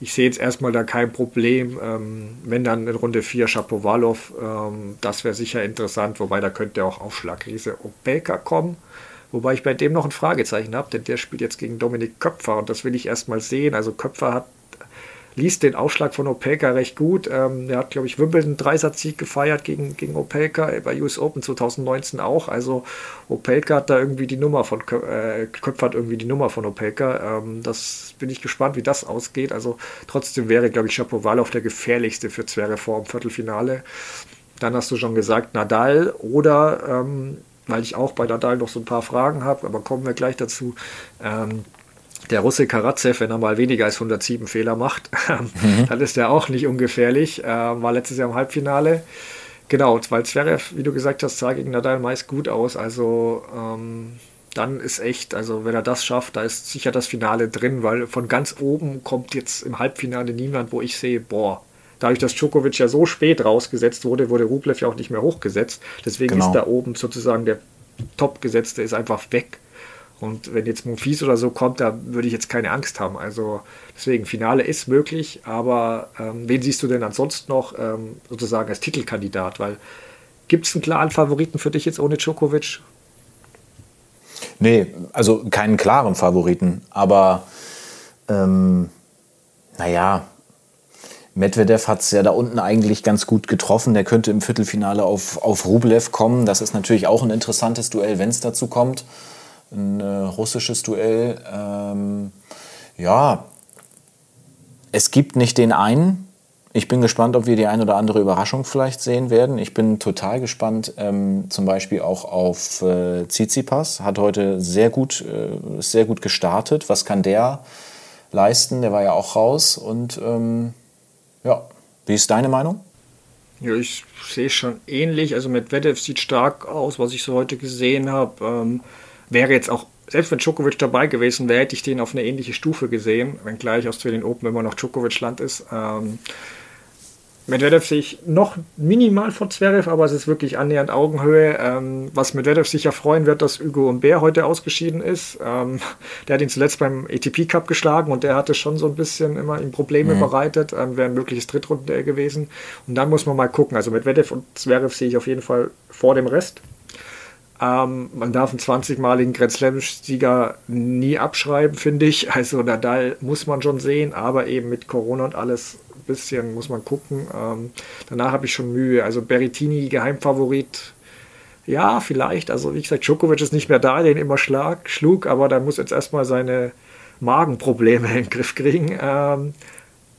ich sehe jetzt erstmal da kein Problem. Ähm, wenn dann in Runde 4 Shapovalov, ähm, das wäre sicher interessant, wobei da könnte auch Aufschlagriese Opelka kommen. Wobei ich bei dem noch ein Fragezeichen habe, denn der spielt jetzt gegen Dominik Köpfer und das will ich erstmal sehen. Also Köpfer hat liest den Aufschlag von Opelka recht gut. Ähm, er hat, glaube ich, Wimbledon Dreisatz-Sieg gefeiert gegen, gegen Opelka, äh, bei US Open 2019 auch. Also Opelka hat da irgendwie die Nummer von, äh, Köpfer hat irgendwie die Nummer von Opelka. Ähm, das bin ich gespannt, wie das ausgeht. Also trotzdem wäre, glaube ich, Shapovalov der gefährlichste für Zverev vor im Viertelfinale. Dann hast du schon gesagt, Nadal oder, ähm, weil ich auch bei Nadal noch so ein paar Fragen habe, aber kommen wir gleich dazu. Ähm, der Russe Karatsev, wenn er mal weniger als 107 Fehler macht, mhm. dann ist er auch nicht ungefährlich. Äh, war letztes Jahr im Halbfinale. Genau, weil Zverev, wie du gesagt hast, sah gegen Nadal meist gut aus. Also ähm, dann ist echt, also wenn er das schafft, da ist sicher das Finale drin, weil von ganz oben kommt jetzt im Halbfinale niemand, wo ich sehe, boah, dadurch, dass Djokovic ja so spät rausgesetzt wurde, wurde Rublev ja auch nicht mehr hochgesetzt. Deswegen genau. ist da oben sozusagen der Top-Gesetzte ist einfach weg. Und wenn jetzt Monfils oder so kommt, da würde ich jetzt keine Angst haben. Also deswegen, Finale ist möglich, aber ähm, wen siehst du denn ansonsten noch ähm, sozusagen als Titelkandidat? Weil gibt es einen klaren Favoriten für dich jetzt ohne Djokovic? Nee, also keinen klaren Favoriten, aber ähm, naja, Medvedev hat es ja da unten eigentlich ganz gut getroffen. Der könnte im Viertelfinale auf, auf Rublev kommen. Das ist natürlich auch ein interessantes Duell, wenn es dazu kommt ein äh, russisches Duell. Ähm, ja, es gibt nicht den einen. Ich bin gespannt, ob wir die ein oder andere Überraschung vielleicht sehen werden. Ich bin total gespannt, ähm, zum Beispiel auch auf äh, Tsitsipas. Hat heute sehr gut, äh, sehr gut gestartet. Was kann der leisten? Der war ja auch raus. Und ähm, ja, wie ist deine Meinung? Ja, ich sehe schon ähnlich. Also Medvedev sieht stark aus, was ich so heute gesehen habe. Ähm, wäre jetzt auch, selbst wenn Djokovic dabei gewesen wäre, hätte ich den auf eine ähnliche Stufe gesehen, wenngleich Australian Open immer noch Djokovic-Land ist. Ähm, Medvedev sehe ich noch minimal vor Zverev, aber es ist wirklich annähernd Augenhöhe. Ähm, was Medvedev sicher freuen wird, dass Hugo Humbert heute ausgeschieden ist. Ähm, der hat ihn zuletzt beim ATP Cup geschlagen und der hatte schon so ein bisschen immer ihm Probleme mhm. bereitet. Ähm, Wäre ein mögliches Drittrunden gewesen. Und dann muss man mal gucken. Also Medvedev und Zverev sehe ich auf jeden Fall vor dem Rest. Ähm, man darf einen 20-maligen Grand Slam-Sieger nie abschreiben, finde ich. Also Nadal muss man schon sehen, aber eben mit Corona und alles ein bisschen muss man gucken. Ähm, danach habe ich schon Mühe. Also Berrettini, Geheimfavorit, ja, vielleicht. Also wie gesagt, Djokovic ist nicht mehr da, den immer schlag, schlug, aber da muss jetzt erstmal seine Magenprobleme in den Griff kriegen. Ähm,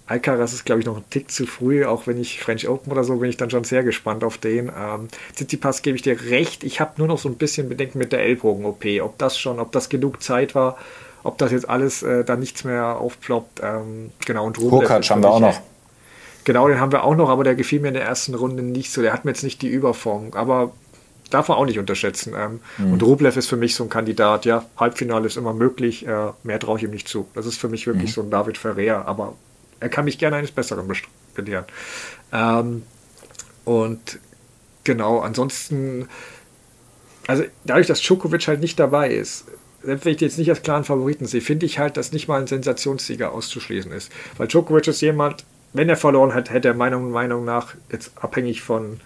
Alcaraz ist, glaube ich, noch ein Tick zu früh, auch wenn ich French Open oder so, bin ich dann schon sehr gespannt auf den. Ähm, Tsitsipas gebe ich dir recht. Ich habe nur noch so ein bisschen Bedenken mit der Ellbogen-OP, ob das schon, ob das genug Zeit war, ob das jetzt alles äh, dann nichts mehr aufploppt. Ähm, genau, und Rubev haben wir auch noch. Genau, den haben wir auch noch, aber der gefiel mir in der ersten Runde nicht so. Der hat mir jetzt nicht die Überform, aber darf man auch nicht unterschätzen. Ähm, mhm. Und Rublev ist für mich so ein Kandidat. Ja, Halbfinale ist immer möglich, äh, mehr traue ich ihm nicht zu. Das ist für mich wirklich mhm. so ein David Ferrer, aber er kann mich gerne eines Besseren belehren. Ähm, und genau, ansonsten, also dadurch, dass Djokovic halt nicht dabei ist, selbst wenn ich jetzt nicht als klaren Favoriten sehe, finde ich halt, dass nicht mal ein Sensationssieger auszuschließen ist. Weil Djokovic ist jemand, wenn er verloren hat, hätte er meiner Meinung nach jetzt abhängig von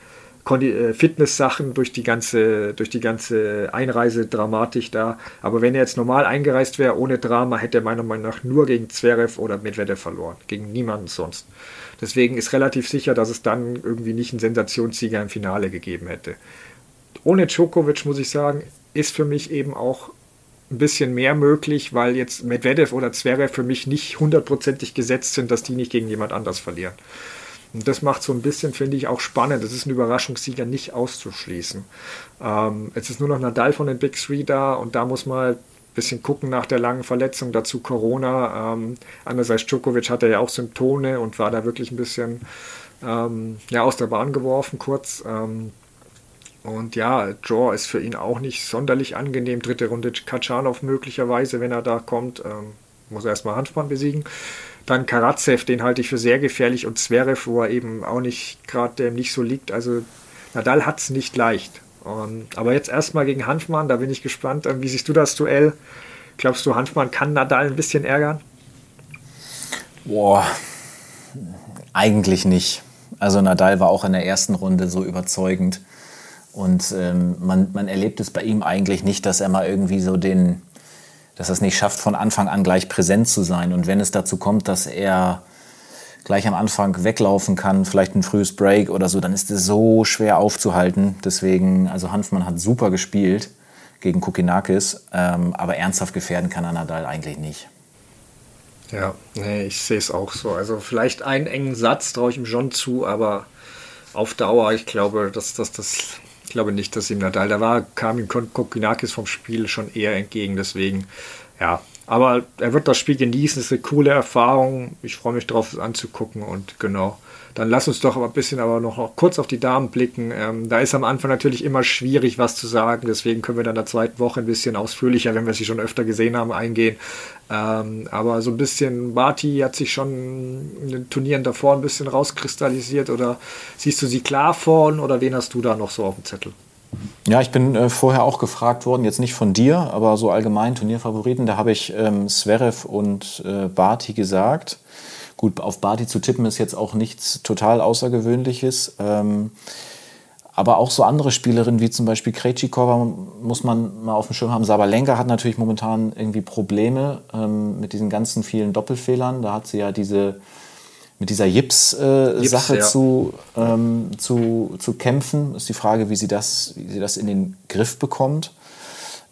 Fitness-Sachen durch die ganze, durch die ganze Einreisedramatik da. Aber wenn er jetzt normal eingereist wäre, ohne Drama, hätte er meiner Meinung nach nur gegen Zverev oder Medvedev verloren. Gegen niemanden sonst. Deswegen ist relativ sicher, dass es dann irgendwie nicht einen Sensationssieger im Finale gegeben hätte. Ohne Djokovic, muss ich sagen, ist für mich eben auch ein bisschen mehr möglich, weil jetzt Medvedev oder Zverev für mich nicht hundertprozentig gesetzt sind, dass die nicht gegen jemand anders verlieren. Und das macht so ein bisschen, finde ich, auch spannend. Das ist ein Überraschungssieger nicht auszuschließen. Ähm, jetzt ist nur noch Nadal von den Big Three da und da muss man ein bisschen gucken nach der langen Verletzung, dazu Corona. Ähm, andererseits Djokovic hatte ja auch Symptome und war da wirklich ein bisschen ähm, ja, aus der Bahn geworfen kurz. Ähm, und ja, Draw ist für ihn auch nicht sonderlich angenehm. Dritte Runde Kachanov möglicherweise, wenn er da kommt. Ähm, muss er erstmal Hanfmann besiegen. Dann Karatsev, den halte ich für sehr gefährlich und Zverev, wo er eben auch nicht gerade dem nicht so liegt. Also Nadal hat es nicht leicht. Und, aber jetzt erstmal gegen Hanfmann, da bin ich gespannt. Ähm, wie siehst du das Duell? Glaubst du, Hanfmann kann Nadal ein bisschen ärgern? Boah, eigentlich nicht. Also Nadal war auch in der ersten Runde so überzeugend. Und ähm, man, man erlebt es bei ihm eigentlich nicht, dass er mal irgendwie so den, dass er es nicht schafft, von Anfang an gleich präsent zu sein. Und wenn es dazu kommt, dass er gleich am Anfang weglaufen kann, vielleicht ein frühes Break oder so, dann ist es so schwer aufzuhalten. Deswegen, also Hanfmann hat super gespielt gegen Kukinakis, ähm, aber ernsthaft gefährden kann er Nadal eigentlich nicht. Ja, nee, ich sehe es auch so. Also vielleicht einen engen Satz traue ich ihm schon zu, aber auf Dauer, ich glaube, dass das, das, glaube nicht, dass ihm Nadal, da war, kam ihm Kokinakis vom Spiel schon eher entgegen, deswegen, ja. Aber er wird das Spiel genießen, es ist eine coole Erfahrung. Ich freue mich drauf, es anzugucken und genau. Dann lass uns doch ein bisschen aber noch, noch kurz auf die Damen blicken. Ähm, da ist am Anfang natürlich immer schwierig, was zu sagen. Deswegen können wir dann in der zweiten Woche ein bisschen ausführlicher, wenn wir sie schon öfter gesehen haben, eingehen. Ähm, aber so ein bisschen, Barty hat sich schon in den Turnieren davor ein bisschen rauskristallisiert. Oder siehst du sie klar vorn oder wen hast du da noch so auf dem Zettel? Ja, ich bin äh, vorher auch gefragt worden, jetzt nicht von dir, aber so allgemein Turnierfavoriten. Da habe ich ähm, Zverev und äh, Barty gesagt. Gut, auf Barty zu tippen ist jetzt auch nichts total Außergewöhnliches. Ähm, aber auch so andere Spielerinnen wie zum Beispiel Krejcikova muss man mal auf dem Schirm haben. Sabalenka hat natürlich momentan irgendwie Probleme ähm, mit diesen ganzen vielen Doppelfehlern. Da hat sie ja diese mit dieser Jips-Sache äh, ja. zu, ähm, zu, zu kämpfen. Ist die Frage, wie sie das, wie sie das in den Griff bekommt.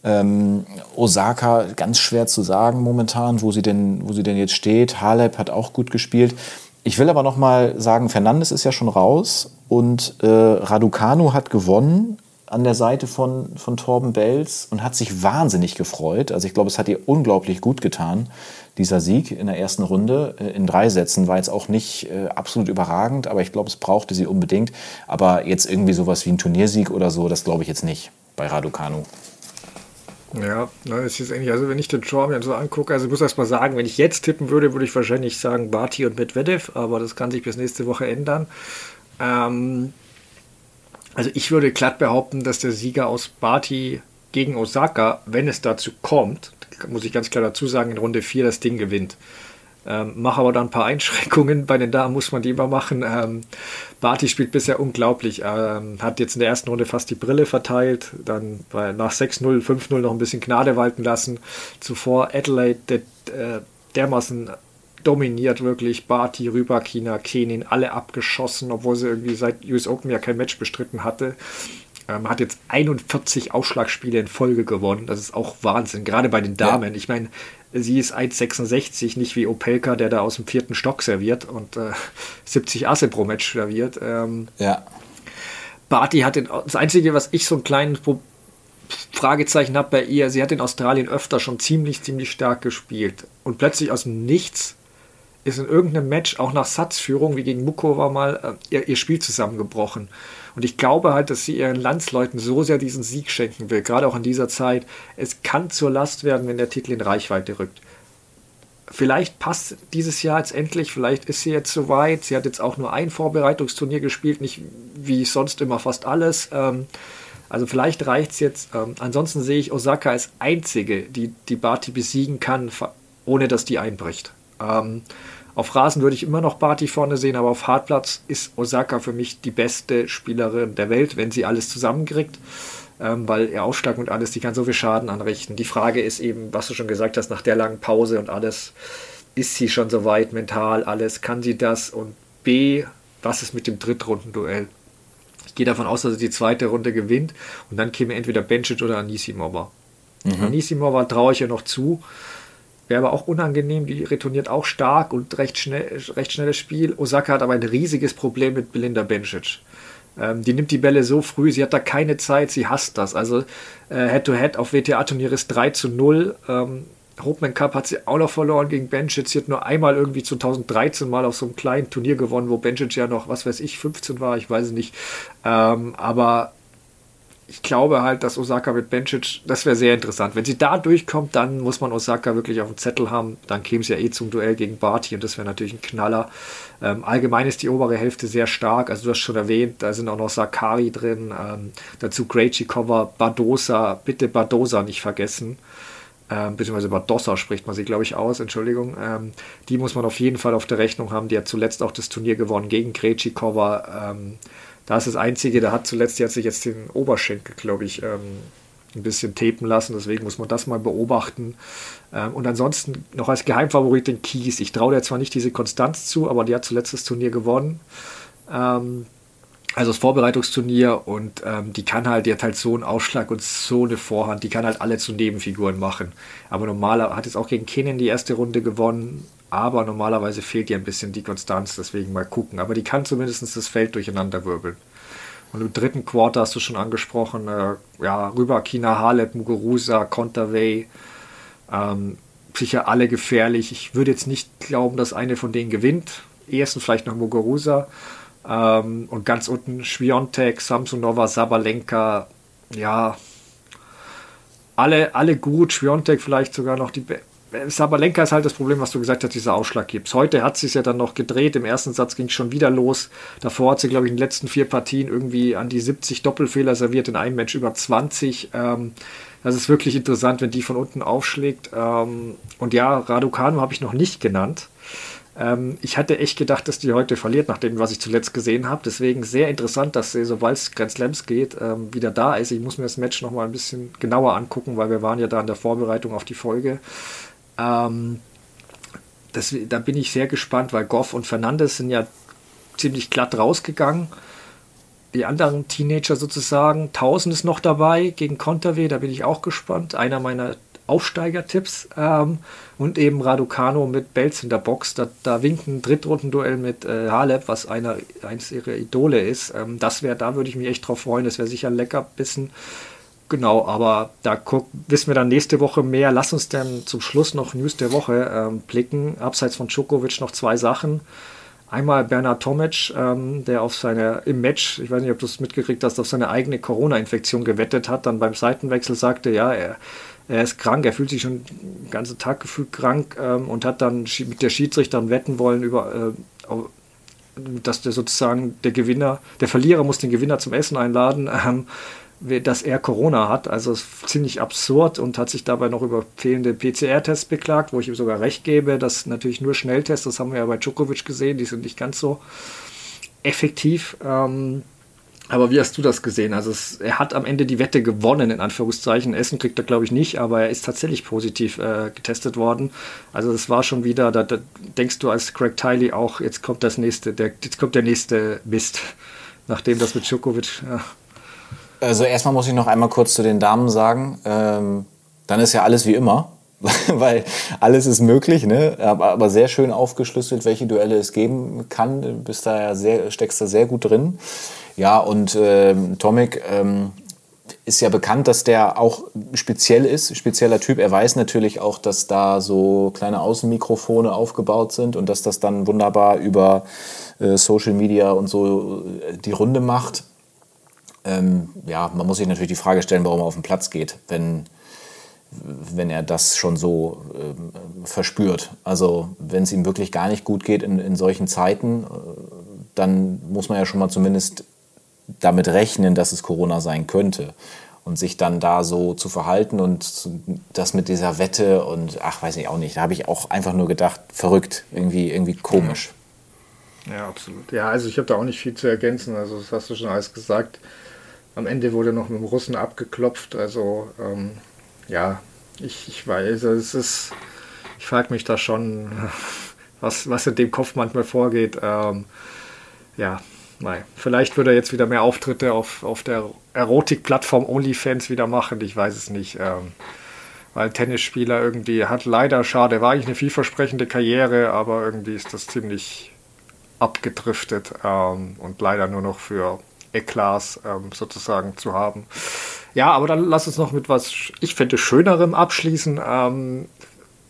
Ähm, Osaka, ganz schwer zu sagen momentan, wo sie denn, wo sie denn jetzt steht. Halep hat auch gut gespielt. Ich will aber noch mal sagen, Fernandes ist ja schon raus und äh, Raducanu hat gewonnen an der Seite von, von Torben Belz und hat sich wahnsinnig gefreut. Also ich glaube, es hat ihr unglaublich gut getan, dieser Sieg in der ersten Runde. Äh, in drei Sätzen war jetzt auch nicht äh, absolut überragend, aber ich glaube, es brauchte sie unbedingt. Aber jetzt irgendwie sowas wie ein Turniersieg oder so, das glaube ich jetzt nicht bei Raducanu. Ja, ne, es ist eigentlich, also wenn ich den Draw mir so angucke, also ich muss erst mal sagen, wenn ich jetzt tippen würde, würde ich wahrscheinlich sagen Barty und Medvedev, aber das kann sich bis nächste Woche ändern. Ähm, also ich würde glatt behaupten, dass der Sieger aus Barty gegen Osaka, wenn es dazu kommt, muss ich ganz klar dazu sagen, in Runde 4 das Ding gewinnt. Ähm, mache aber da ein paar Einschränkungen. Bei den Damen muss man die immer machen. Ähm, Barty spielt bisher unglaublich. Ähm, hat jetzt in der ersten Runde fast die Brille verteilt. Dann bei, nach 6-0, 5-0 noch ein bisschen Gnade walten lassen. Zuvor Adelaide der, äh, dermaßen dominiert wirklich. Barty, Rybakina, Kenin, alle abgeschossen, obwohl sie irgendwie seit US Open ja kein Match bestritten hatte. Ähm, hat jetzt 41 Ausschlagspiele in Folge gewonnen. Das ist auch Wahnsinn, gerade bei den Damen. Ja. Ich meine, sie ist 1,66, nicht wie Opelka, der da aus dem vierten Stock serviert und äh, 70 Asse pro Match serviert. Ähm, ja. Barty hat den, das Einzige, was ich so ein kleines Fragezeichen habe bei ihr, sie hat in Australien öfter schon ziemlich, ziemlich stark gespielt. Und plötzlich aus dem Nichts ist in irgendeinem Match, auch nach Satzführung, wie gegen Mukova mal, äh, ihr, ihr Spiel zusammengebrochen. Und ich glaube halt, dass sie ihren Landsleuten so sehr diesen Sieg schenken will, gerade auch in dieser Zeit. Es kann zur Last werden, wenn der Titel in Reichweite rückt. Vielleicht passt dieses Jahr jetzt endlich, vielleicht ist sie jetzt soweit. Sie hat jetzt auch nur ein Vorbereitungsturnier gespielt, nicht wie sonst immer fast alles. Ähm, also vielleicht reicht es jetzt. Ähm, ansonsten sehe ich Osaka als einzige, die die Barty besiegen kann, ohne dass die einbricht. Ähm, auf Rasen würde ich immer noch Barty vorne sehen, aber auf Hartplatz ist Osaka für mich die beste Spielerin der Welt, wenn sie alles zusammenkriegt. Ähm, weil ihr Aufschlag und alles, die kann so viel Schaden anrichten. Die Frage ist eben, was du schon gesagt hast, nach der langen Pause und alles, ist sie schon so weit mental, alles, kann sie das? Und B, was ist mit dem Drittrundenduell? Ich gehe davon aus, dass sie die zweite Runde gewinnt und dann käme entweder Bencic oder Anisimova. Mhm. Anisimova traue ich ihr noch zu, Wäre aber auch unangenehm, die retourniert auch stark und recht, schnell, recht schnelles Spiel. Osaka hat aber ein riesiges Problem mit Belinda Bencic. Ähm, die nimmt die Bälle so früh, sie hat da keine Zeit, sie hasst das. Also Head-to-Head -head auf WTA-Turnier ist 3 zu 0. Ähm, Hopman Cup hat sie auch noch verloren gegen Bencic. Sie hat nur einmal irgendwie 2013 mal auf so einem kleinen Turnier gewonnen, wo Bencic ja noch, was weiß ich, 15 war, ich weiß es nicht. Ähm, aber ich glaube halt, dass Osaka mit Bencic, das wäre sehr interessant. Wenn sie da durchkommt, dann muss man Osaka wirklich auf dem Zettel haben. Dann käme es ja eh zum Duell gegen Barty und das wäre natürlich ein Knaller. Ähm, allgemein ist die obere Hälfte sehr stark. Also du hast schon erwähnt, da sind auch noch Sakari drin. Ähm, dazu Krejcikova, Badosa. Bitte Badosa nicht vergessen. Ähm, beziehungsweise Badosa spricht man sie, glaube ich, aus, Entschuldigung. Ähm, die muss man auf jeden Fall auf der Rechnung haben. Die hat zuletzt auch das Turnier gewonnen gegen Krejcikova. Ähm, da ist das Einzige, der hat zuletzt, die hat sich jetzt den Oberschenkel, glaube ich, ähm, ein bisschen tapen lassen. Deswegen muss man das mal beobachten. Ähm, und ansonsten noch als Geheimfavorit den Kies. Ich traue dir zwar nicht diese Konstanz zu, aber die hat zuletzt das Turnier gewonnen. Ähm, also das Vorbereitungsturnier und ähm, die kann halt, die hat halt so einen Ausschlag und so eine Vorhand, die kann halt alle zu Nebenfiguren machen. Aber normaler hat jetzt auch gegen Kennen die erste Runde gewonnen, aber normalerweise fehlt ihr ein bisschen die Konstanz, deswegen mal gucken. Aber die kann zumindest das Feld durcheinander wirbeln. Und im dritten Quarter hast du schon angesprochen, äh, ja, rüber Kina Halep, Muguruza, Konterwey, ähm, sicher alle gefährlich. Ich würde jetzt nicht glauben, dass eine von denen gewinnt. Ersten vielleicht noch Muguruza. Ähm, und ganz unten Schwiontek, Samsonova, Sabalenka, ja, alle, alle gut. Schwiontek vielleicht sogar noch die Sabalenka ist halt das Problem, was du gesagt hast, dieser Ausschlag gibt. Heute hat sie es ja dann noch gedreht. Im ersten Satz ging es schon wieder los. Davor hat sie, glaube ich, in den letzten vier Partien irgendwie an die 70 Doppelfehler serviert, in einem Match über 20. Ähm, das ist wirklich interessant, wenn die von unten aufschlägt. Ähm, und ja, Raducanu habe ich noch nicht genannt. Ähm, ich hatte echt gedacht, dass die heute verliert, nach dem, was ich zuletzt gesehen habe. Deswegen sehr interessant, dass sie, sobald es Grand Slams geht, ähm, wieder da ist. Ich muss mir das Match nochmal ein bisschen genauer angucken, weil wir waren ja da in der Vorbereitung auf die Folge. Ähm, das, da bin ich sehr gespannt, weil Goff und Fernandes sind ja ziemlich glatt rausgegangen. Die anderen Teenager sozusagen, 1000 ist noch dabei gegen Konterwe, da bin ich auch gespannt. Einer meiner Aufsteigertipps. Ähm, und eben Raducano mit Belz in der Box. Da, da winkt ein Drittrundenduell mit äh, Halep, was einer, eines ihrer Idole ist. Ähm, das wäre, da würde ich mich echt drauf freuen. Das wäre sicher ein lecker Bissen. Genau, aber da guck, wissen wir dann nächste Woche mehr. Lass uns dann zum Schluss noch News der Woche ähm, blicken. Abseits von Djokovic noch zwei Sachen. Einmal Bernhard Tomic, ähm, der auf seine, im Match, ich weiß nicht, ob du es mitgekriegt hast, auf seine eigene Corona-Infektion gewettet hat, dann beim Seitenwechsel sagte, ja, er, er ist krank, er fühlt sich schon den ganzen Tag gefühlt krank ähm, und hat dann mit der Schiedsrichterin wetten wollen über, äh, dass der sozusagen der Gewinner, der Verlierer muss den Gewinner zum Essen einladen. Ähm, dass er Corona hat. Also ziemlich absurd und hat sich dabei noch über fehlende PCR-Tests beklagt, wo ich ihm sogar recht gebe. dass natürlich nur Schnelltests, das haben wir ja bei Djokovic gesehen, die sind nicht ganz so effektiv. Ähm, aber wie hast du das gesehen? Also es, er hat am Ende die Wette gewonnen, in Anführungszeichen. Essen kriegt er, glaube ich, nicht, aber er ist tatsächlich positiv äh, getestet worden. Also es war schon wieder, da, da, denkst du als Craig Tiley auch, jetzt kommt das nächste, der, jetzt kommt der nächste Mist. Nachdem das mit Djokovic. Ja. Also erstmal muss ich noch einmal kurz zu den Damen sagen, ähm, dann ist ja alles wie immer, weil alles ist möglich, ne? aber, aber sehr schön aufgeschlüsselt, welche Duelle es geben kann. Du bist da ja sehr, steckst da sehr gut drin. Ja, und ähm, Tomic ähm, ist ja bekannt, dass der auch speziell ist, spezieller Typ. Er weiß natürlich auch, dass da so kleine Außenmikrofone aufgebaut sind und dass das dann wunderbar über äh, Social Media und so äh, die Runde macht ähm, ja, man muss sich natürlich die Frage stellen, warum er auf den Platz geht, wenn, wenn er das schon so äh, verspürt. Also wenn es ihm wirklich gar nicht gut geht in, in solchen Zeiten, äh, dann muss man ja schon mal zumindest damit rechnen, dass es Corona sein könnte. Und sich dann da so zu verhalten und das mit dieser Wette und ach, weiß ich auch nicht, da habe ich auch einfach nur gedacht, verrückt, irgendwie, irgendwie komisch. Ja, absolut. Ja, also ich habe da auch nicht viel zu ergänzen. Also das hast du schon alles gesagt. Am Ende wurde noch mit dem Russen abgeklopft. Also ähm, ja, ich, ich weiß, es ist, ich frage mich da schon, was, was in dem Kopf manchmal vorgeht. Ähm, ja, nein. Vielleicht würde er jetzt wieder mehr Auftritte auf, auf der Erotik-Plattform OnlyFans wieder machen. Ich weiß es nicht. Ähm, weil Tennisspieler irgendwie hat leider schade, war eigentlich eine vielversprechende Karriere, aber irgendwie ist das ziemlich abgedriftet ähm, und leider nur noch für Eklas ähm, sozusagen zu haben. Ja, aber dann lass uns noch mit was, ich finde, Schönerem abschließen. Ähm,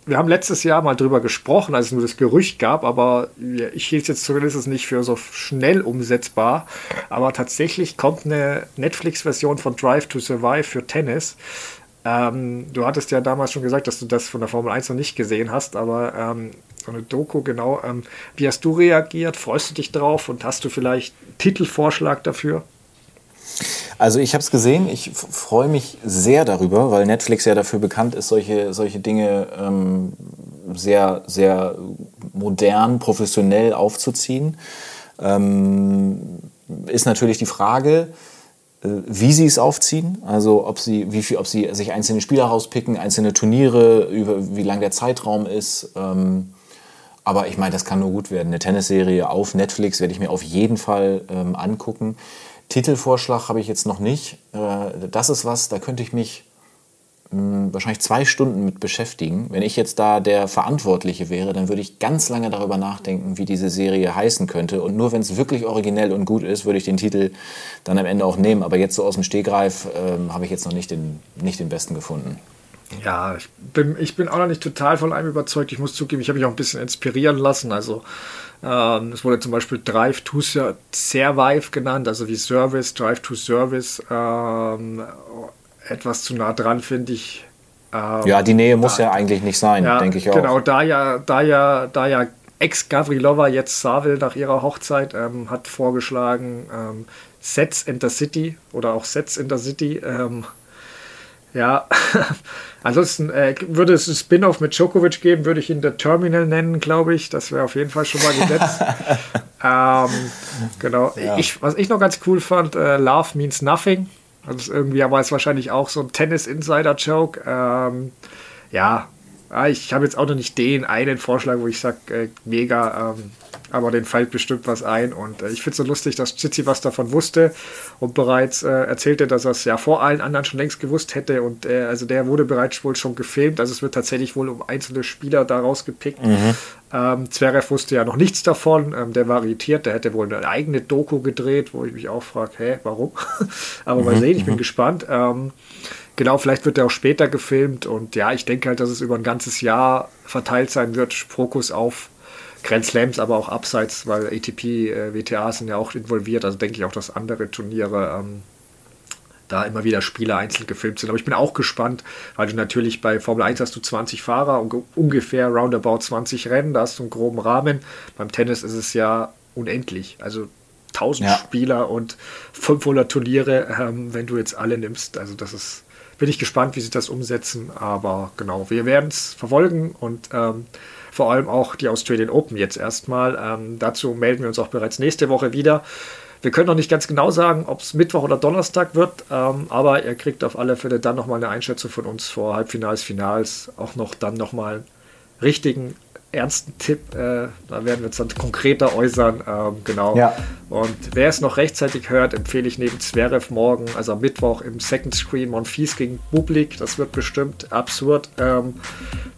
wir haben letztes Jahr mal drüber gesprochen, als es nur das Gerücht gab, aber ich hielt es jetzt zumindest nicht für so schnell umsetzbar. Aber tatsächlich kommt eine Netflix-Version von Drive to Survive für Tennis. Ähm, du hattest ja damals schon gesagt, dass du das von der Formel 1 noch nicht gesehen hast, aber ähm, so eine Doku, genau. Ähm, wie hast du reagiert? Freust du dich drauf und hast du vielleicht einen Titelvorschlag dafür? Also ich habe es gesehen, ich freue mich sehr darüber, weil Netflix ja dafür bekannt ist, solche, solche Dinge ähm, sehr, sehr modern, professionell aufzuziehen. Ähm, ist natürlich die Frage, wie sie es aufziehen, also ob sie, wie viel, ob sie sich einzelne Spieler rauspicken, einzelne Turniere, über wie lang der Zeitraum ist. Ähm, aber ich meine, das kann nur gut werden. Eine Tennisserie auf Netflix werde ich mir auf jeden Fall ähm, angucken. Titelvorschlag habe ich jetzt noch nicht. Äh, das ist was, da könnte ich mich hm, wahrscheinlich zwei Stunden mit beschäftigen. Wenn ich jetzt da der Verantwortliche wäre, dann würde ich ganz lange darüber nachdenken, wie diese Serie heißen könnte. Und nur wenn es wirklich originell und gut ist, würde ich den Titel dann am Ende auch nehmen. Aber jetzt so aus dem Stegreif äh, habe ich jetzt noch nicht den, nicht den besten gefunden. Ja, ich bin, ich bin auch noch nicht total von einem überzeugt. Ich muss zugeben, ich habe mich auch ein bisschen inspirieren lassen. Also ähm, es wurde zum Beispiel Drive to Survive genannt, also wie Service, Drive to Service. Ähm, etwas zu nah dran, finde ich. Ähm, ja, die Nähe muss ja eigentlich nicht sein, ja, denke ich auch. Genau, da ja, da ja, da ja Ex-Gavrilova jetzt Savil nach ihrer Hochzeit ähm, hat vorgeschlagen, ähm, Sets in the City oder auch Sets in the City. Ähm, ja, ansonsten äh, würde es ein Spin-off mit Djokovic geben, würde ich ihn The Terminal nennen, glaube ich. Das wäre auf jeden Fall schon mal gesetzt. ähm, genau. Ja. Ich, was ich noch ganz cool fand, äh, Love Means Nothing. Das ist irgendwie, aber ist wahrscheinlich auch so ein Tennis-Insider-Joke. Ähm, ja, ich habe jetzt auch noch nicht den einen Vorschlag, wo ich sage, äh, mega, ähm, aber den fällt bestimmt was ein. Und äh, ich finde es so lustig, dass Cici was davon wusste und bereits äh, erzählte, dass er es ja vor allen anderen schon längst gewusst hätte. Und äh, also der wurde bereits wohl schon gefilmt. Also es wird tatsächlich wohl um einzelne Spieler daraus gepickt. Mhm. Ähm, Zverev wusste ja noch nichts davon. Ähm, der war irritiert. Der hätte wohl eine eigene Doku gedreht, wo ich mich auch frage, hä, warum? aber mal mhm. sehen, ich bin mhm. gespannt. Ähm, Genau, vielleicht wird er auch später gefilmt und ja, ich denke halt, dass es über ein ganzes Jahr verteilt sein wird. Fokus auf Grand Slams, aber auch abseits, weil ATP, äh, WTA sind ja auch involviert. Also denke ich auch, dass andere Turniere ähm, da immer wieder Spiele einzeln gefilmt sind. Aber ich bin auch gespannt, weil du natürlich bei Formel 1 hast du 20 Fahrer und ungefähr roundabout 20 Rennen, da hast du einen groben Rahmen. Beim Tennis ist es ja unendlich. Also 1000 ja. Spieler und 500 Turniere, ähm, wenn du jetzt alle nimmst. Also das ist, bin ich gespannt, wie sie das umsetzen. Aber genau, wir werden es verfolgen und ähm, vor allem auch die Australian Open jetzt erstmal. Ähm, dazu melden wir uns auch bereits nächste Woche wieder. Wir können noch nicht ganz genau sagen, ob es Mittwoch oder Donnerstag wird, ähm, aber ihr kriegt auf alle Fälle dann nochmal eine Einschätzung von uns vor Halbfinals, Finals, auch noch dann nochmal richtigen ernsten Tipp. Äh, da werden wir uns dann konkreter äußern. Ähm, genau. Ja. Und wer es noch rechtzeitig hört, empfehle ich neben Zverev morgen, also am Mittwoch im Second Screen Monfils gegen Bublik. Das wird bestimmt absurd. Ähm,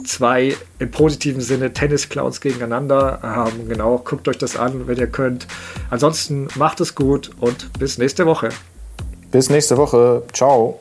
zwei im positiven Sinne Tennis-Clowns gegeneinander. Ähm, genau, guckt euch das an, wenn ihr könnt. Ansonsten macht es gut und bis nächste Woche. Bis nächste Woche. Ciao.